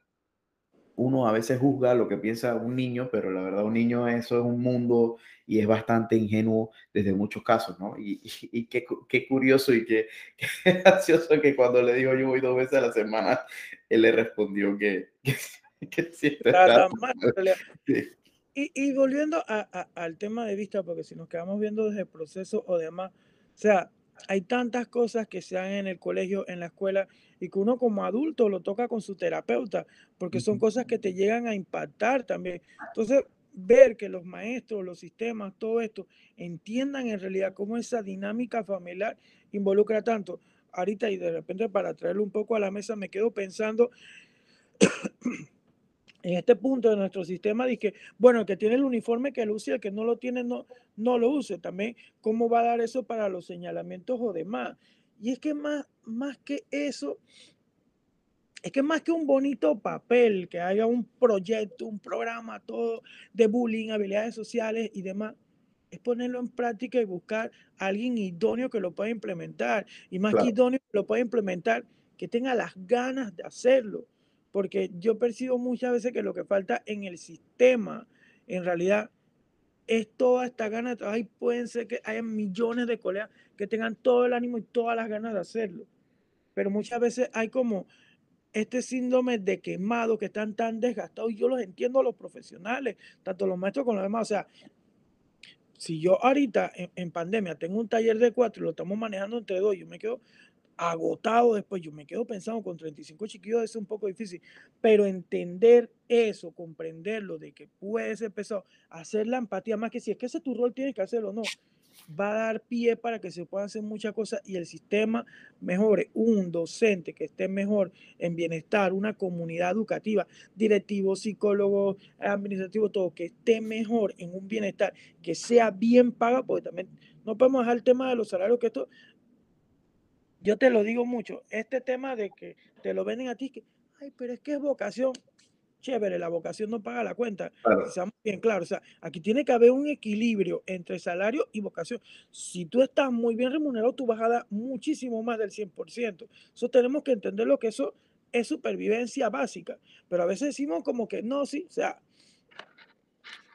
uno a veces juzga lo que piensa un niño, pero la verdad un niño eso es un mundo y es bastante ingenuo desde muchos casos, ¿no? Y, y, y qué, qué curioso y qué, qué gracioso que cuando le digo yo voy dos veces a la semana, él le respondió que, que, que siempre Está. Sí, Y, y volviendo a- a- al tema de vista, porque si nos quedamos viendo desde el proceso o demás, o sea, hay tantas cosas que se dan en el colegio, en la escuela, y que uno como adulto lo toca con su terapeuta, porque son cosas que te llegan a impactar también. Entonces, ver que los maestros, los sistemas, todo esto, entiendan en realidad cómo esa dinámica familiar involucra tanto. Ahorita y de repente para traerlo un poco a la mesa, me quedo pensando en este punto de nuestro sistema, dije, bueno, el que tiene el uniforme que lo use, el que no lo tiene no, no lo use. También, ¿cómo va a dar eso para los señalamientos o demás? Y es que más, más que eso, es que más que un bonito papel, que haya un proyecto, un programa, todo de bullying, habilidades sociales y demás, es ponerlo en práctica y buscar a alguien idóneo que lo pueda implementar. Y más que idóneo que lo pueda implementar, que tenga las ganas de hacerlo. Porque yo percibo muchas veces que lo que falta en el sistema, en realidad, es toda esta gana de trabajar y pueden ser que haya millones de colegas que tengan todo el ánimo y todas las ganas de hacerlo. Pero muchas veces hay como este síndrome de quemado que están tan desgastados y yo los entiendo a los profesionales, tanto los maestros como los demás. O sea, si yo ahorita en, en pandemia tengo un taller de cuatro y lo estamos manejando entre dos, yo me quedo agotado después, yo me quedo pensando con 35 chiquillos es un poco difícil, pero entender eso, comprenderlo de que puede ser pesado, hacer la empatía, más que si es que ese es tu rol, tienes que hacerlo, no, va a dar pie para que se puedan hacer muchas cosas y el sistema mejore, un docente que esté mejor en bienestar, una comunidad educativa, directivo, psicólogo, administrativo, todo, que esté mejor en un bienestar, que sea bien paga, porque también no podemos dejar el tema de los salarios, que esto yo te lo digo mucho, este tema de que te lo venden a ti, que, ay, pero es que es vocación. Chévere, la vocación no paga la cuenta. claro. Y seamos bien claros, o sea, aquí tiene que haber un equilibrio entre salario y vocación. Si tú estás muy bien remunerado, tú vas a dar muchísimo más del 100%. Eso tenemos que entender lo que eso es supervivencia básica. Pero a veces decimos como que no, sí, o sea,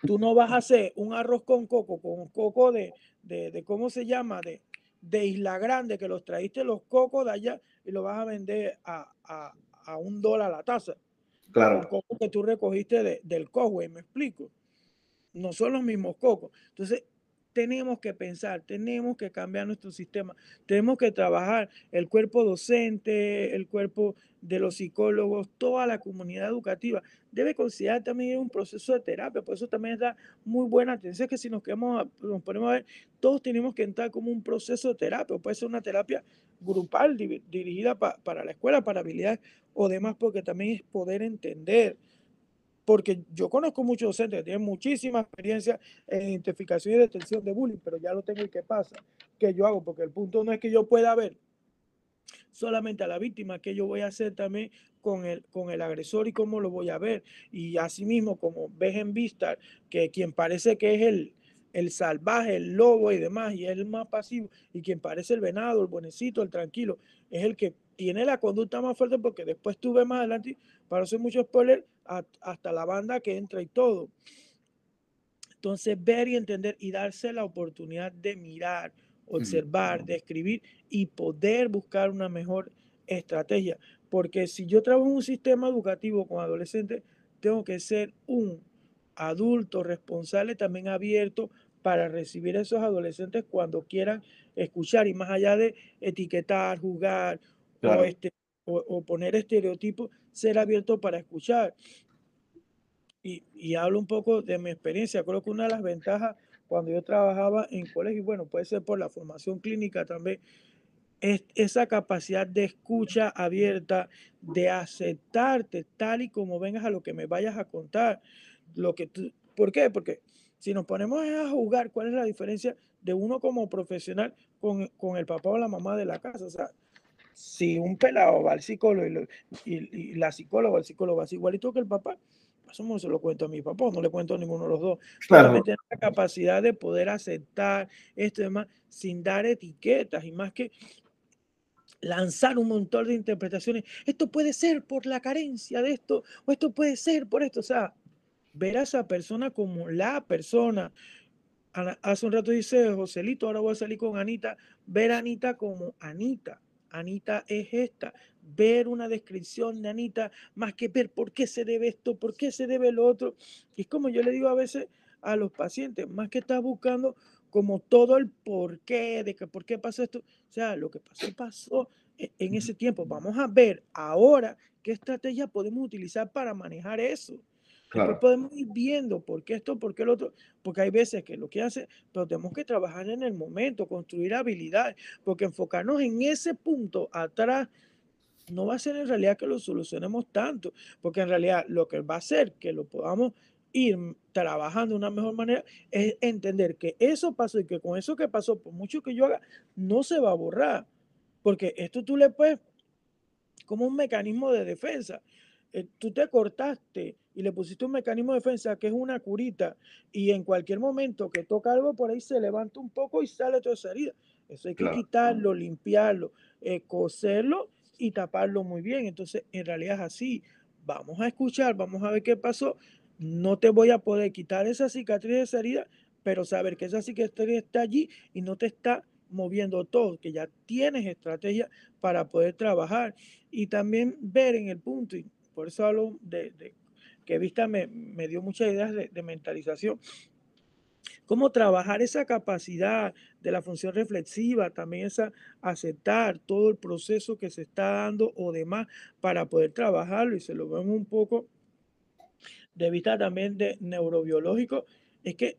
Tú no vas a hacer un arroz con coco, con coco de, de, ¿cómo se llama? De, de Isla Grande, que los traíste los cocos de allá y lo vas a vender a, a, un dólar la taza. Claro. Que tú recogiste del cojo, me explico. No son los mismos cocos. Entonces, tenemos que pensar, tenemos que cambiar nuestro sistema, tenemos que trabajar el cuerpo docente, el cuerpo de los psicólogos, toda la comunidad educativa. Debe considerar también un proceso de terapia, por eso también da muy buena atención que si nos, quedamos, nos ponemos a ver, todos tenemos que entrar como un proceso de terapia, puede ser una terapia grupal dirigida para la escuela, para habilidades o demás, porque también es poder entender porque yo conozco muchos docentes que tienen muchísima experiencia en identificación y detención de bullying, pero ya lo tengo y qué pasa, que yo hago, porque el punto no es que yo pueda ver solamente a la víctima, que yo voy a hacer también con el, con el agresor y cómo lo voy a ver. Y asimismo, como ves en Vistar, que quien parece que es el, el salvaje, el lobo y demás, y es el más pasivo, y quien parece el venado, el buenecito, el tranquilo, es el que tiene la conducta más fuerte porque después tuve más adelante, para hacer mucho spoiler, hasta la banda que entra y todo. Entonces, ver y entender y darse la oportunidad de mirar, observar, de escribir y poder buscar una mejor estrategia. Porque si yo trabajo en un sistema educativo con adolescentes, tengo que ser un adulto responsable, también abierto para recibir a esos adolescentes cuando quieran escuchar y más allá de etiquetar, jugar o, este, o, poner estereotipos, ser abierto para escuchar. Y, y, hablo un poco de mi experiencia. Creo que una de las ventajas cuando yo trabajaba en colegio, bueno, puede ser por la formación clínica también, es esa capacidad de escucha abierta, de aceptarte tal y como vengas a lo que me vayas a contar. Lo que tú, ¿Por qué? Porque si nos ponemos a jugar, ¿cuál es la diferencia de uno como profesional con, con el papá o la mamá de la casa? O sea, si un pelado va al psicólogo y, la psicóloga, el psicólogo es igualito que el papá, eso no se lo cuento a mi papá, no le cuento a ninguno de los dos. Claro. Tener la capacidad de poder aceptar esto y demás sin dar etiquetas y más que lanzar un montón de interpretaciones. Esto puede ser por la carencia de esto o esto puede ser por esto. O sea, ver a esa persona como la persona. Hace un rato dice Joselito, ahora voy a salir con Anita, ver a Anita como Anita Anita es esta, ver una descripción de Anita más que ver por qué se debe esto, por qué se debe lo otro. Y es como yo le digo a veces a los pacientes, más que estás buscando como todo el por qué, de que por qué pasó esto. O sea, lo que pasó, pasó e, en ese tiempo. Vamos a ver ahora qué estrategia podemos utilizar para manejar eso. Claro. podemos ir viendo por qué esto, por qué lo otro, porque hay veces que lo que hace, pero tenemos que trabajar en el momento, construir habilidades, porque enfocarnos en ese punto atrás no va a ser en realidad que lo solucionemos tanto, porque en realidad lo que va a hacer que lo podamos ir trabajando de una mejor manera es entender que eso pasó y que con eso que pasó, por mucho que yo haga, no se va a borrar, porque esto tú le puedes, como un mecanismo de defensa, eh, tú te cortaste y le pusiste un mecanismo de defensa que es una curita y en cualquier momento que toca algo por ahí se levanta un poco y sale toda esa herida. Eso hay que quitarlo, limpiarlo, eh, coserlo y taparlo muy bien. Entonces, en realidad es así. Vamos a escuchar, vamos a ver qué pasó. No te voy a poder quitar esa cicatriz de esa herida, pero saber que esa cicatriz está allí y no te está moviendo todo, que ya tienes estrategia para poder trabajar y también ver en el punto, por eso hablo de, que Vista me, dio muchas ideas de, mentalización. Cómo trabajar esa capacidad de la función reflexiva, también esa aceptar todo el proceso que se está dando o demás para poder trabajarlo y se lo vemos un poco de vista también de neurobiológico, es que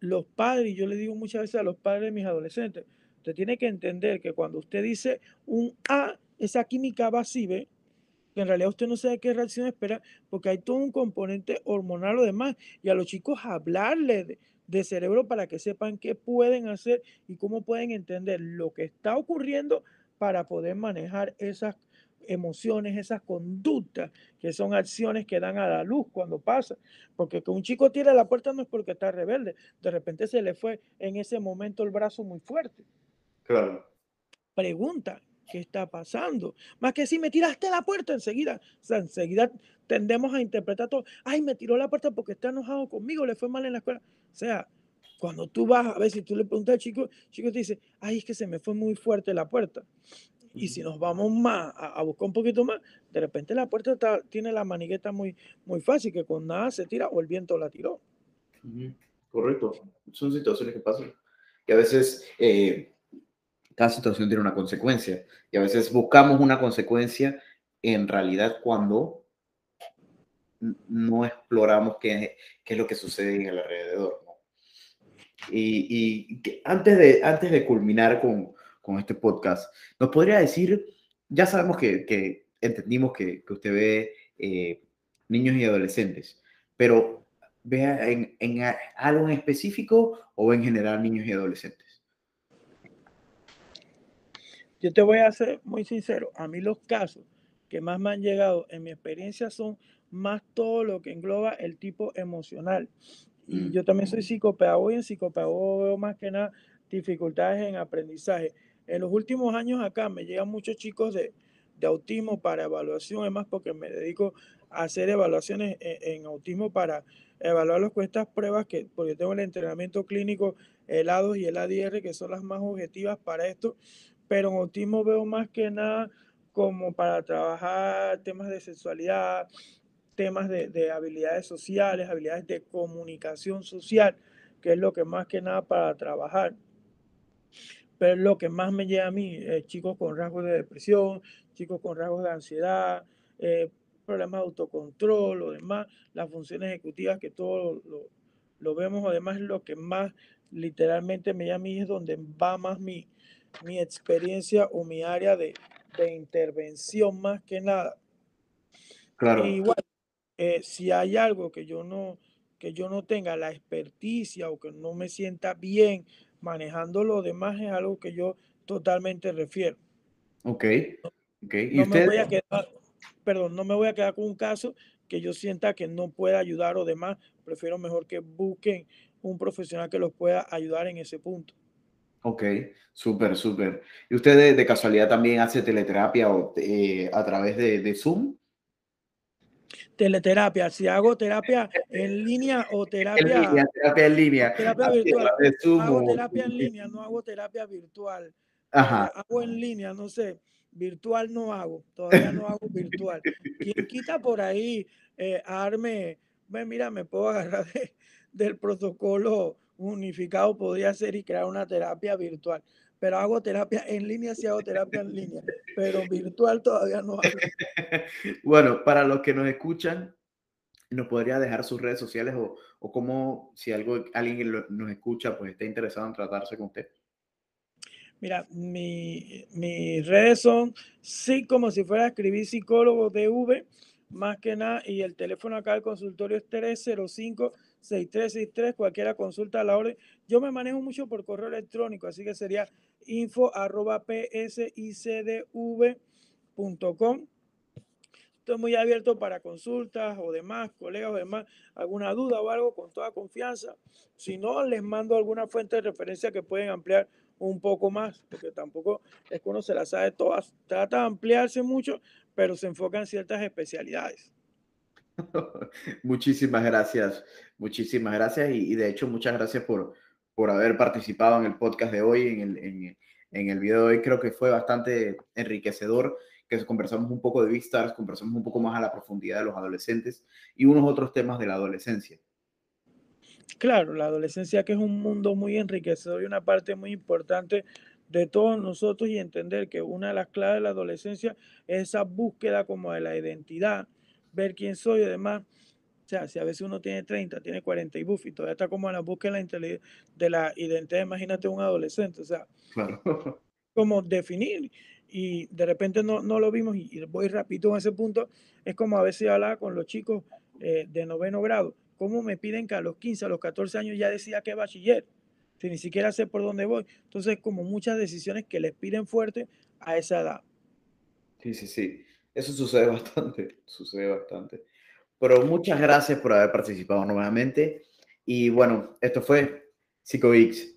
los padres, yo le digo muchas veces a los padres de mis adolescentes, usted tiene que entender que cuando usted dice un A, esa química va así, ¿ve? Que en realidad usted no sabe qué reacción espera, porque hay todo un componente hormonal o demás, y a los chicos hablarle de, cerebro para que sepan qué pueden hacer y cómo pueden entender lo que está ocurriendo para poder manejar esas emociones, esas conductas, que son acciones que dan a la luz cuando pasa. Porque que un chico tire la puerta no es porque está rebelde, de repente se le fue en ese momento el brazo muy fuerte. Claro. Pregunta, ¿qué está pasando? Más que si me tiraste la puerta enseguida, o sea, enseguida tendemos a interpretar todo, ay, me tiró la puerta porque está enojado conmigo, le fue mal en la escuela. O sea, cuando tú vas a ver si tú le preguntas al chico, el chico te dice, ay, es que se me fue muy fuerte la puerta. Y si nos vamos más a, buscar un poquito más, de repente la puerta tiene la manigueta muy, muy fácil, que con nada se tira o el viento la tiró. Correcto. Son situaciones que pasan. Y a veces eh, cada situación tiene una consecuencia. Y a veces buscamos una consecuencia en realidad cuando no exploramos qué, qué es lo que sucede en el alrededor. Y, antes, de, antes de culminar con, con, este podcast, ¿nos podría decir, ya sabemos que, que entendimos que, que, usted ve eh, niños y adolescentes, pero vea en, en, algo en específico o en general niños y adolescentes? Yo te voy a ser muy sincero, a mí los casos que más me han llegado en mi experiencia son más todo lo que engloba el tipo emocional. Y mm. yo también soy psicopedagogo y en psicopedagogo veo más que nada dificultades en aprendizaje. En los últimos años acá me llegan muchos chicos de, de autismo para evaluación, además porque me dedico a hacer evaluaciones en, autismo para evaluarlos con estas pruebas, que, porque tengo el entrenamiento clínico, el A2 y el ADR, que son las más objetivas para esto, pero en autismo veo más que nada como para trabajar temas de sexualidad, temas de, habilidades sociales, habilidades de comunicación social, que es lo que más que nada para trabajar. Pero lo que más me llega a mí, chicos con rasgos de depresión, chicos con rasgos de ansiedad, eh, problemas de autocontrol o demás, las funciones ejecutivas que todo lo, lo vemos, además lo que más literalmente me llama a mí es donde va más mi, mi experiencia o mi área de, de intervención más que nada. Claro. igual, eh, si hay algo que yo no que yo no tenga la experticia o que no me sienta bien manejando lo demás es algo que yo totalmente refiero. Ok. okay. ¿Y no me voy a quedar, perdón, no me voy a quedar con un caso que yo sienta que no pueda ayudar o demás. Prefiero mejor que busquen un profesional que los pueda ayudar en ese punto. Ok, súper, súper. ¿Y usted de, casualidad también hace teleterapia o, eh, a través de, de Zoom? teleterapia, si hago terapia en línea o terapia, en línea, terapia en línea, terapia virtual. hago terapia en línea, no hago terapia virtual. Ajá. Hago en línea, no sé, virtual no hago, todavía no hago virtual. Quien quita por ahí, eh, arme, mira, me puedo agarrar del protocolo unificado, podría ser y crear una terapia virtual pero hago terapia en línea, sí hago terapia en línea, pero virtual todavía no hago. bueno, para los que nos escuchan, ¿nos podría dejar sus redes sociales o, o cómo, si algo, alguien nos escucha, pues está interesado en tratarse con usted? Mira, mi, mis redes son, sí, como si fuera a escribir psicólogo DV, más que nada, y el teléfono acá del consultorio es 305 6363, cualquiera consulta a la orden. Yo me manejo mucho por correo electrónico, así que sería info psicdv.com. Estoy muy abierto para consultas o demás, colegas o demás, alguna duda o algo, con toda confianza. Si no, les mando alguna fuente de referencia que pueden ampliar un poco más, porque tampoco es que uno se la sabe todas. Trata de ampliarse mucho, pero se enfoca en ciertas especialidades. muchísimas gracias, muchísimas gracias y, de hecho muchas gracias por, por haber participado en el podcast de hoy, en el, en, el video de hoy. Creo que fue bastante enriquecedor, que conversamos un poco de Vistars, conversamos un poco más a la profundidad de los adolescentes y unos otros temas de la adolescencia. Claro, la adolescencia que es un mundo muy enriquecedor y una parte muy importante de todos nosotros y entender que una de las claves de la adolescencia es esa búsqueda como de la identidad, ver quién soy y demás. O sea, si a veces uno tiene 30, tiene 40 y buff y todavía está como en la búsqueda de la identidad, imagínate un adolescente, o sea, claro. como definir y de repente no, no lo vimos y, voy rápido en ese punto, es como a veces hablaba con los chicos eh, de noveno grado, cómo me piden que a los 15, a los 14 años ya decía que bachiller, si ni siquiera sé por dónde voy. Entonces, como muchas decisiones que les piden fuerte a esa edad. Sí, sí, sí. Eso sucede bastante, sucede bastante. Pero muchas gracias por haber participado nuevamente. Y bueno, esto fue PsicoX.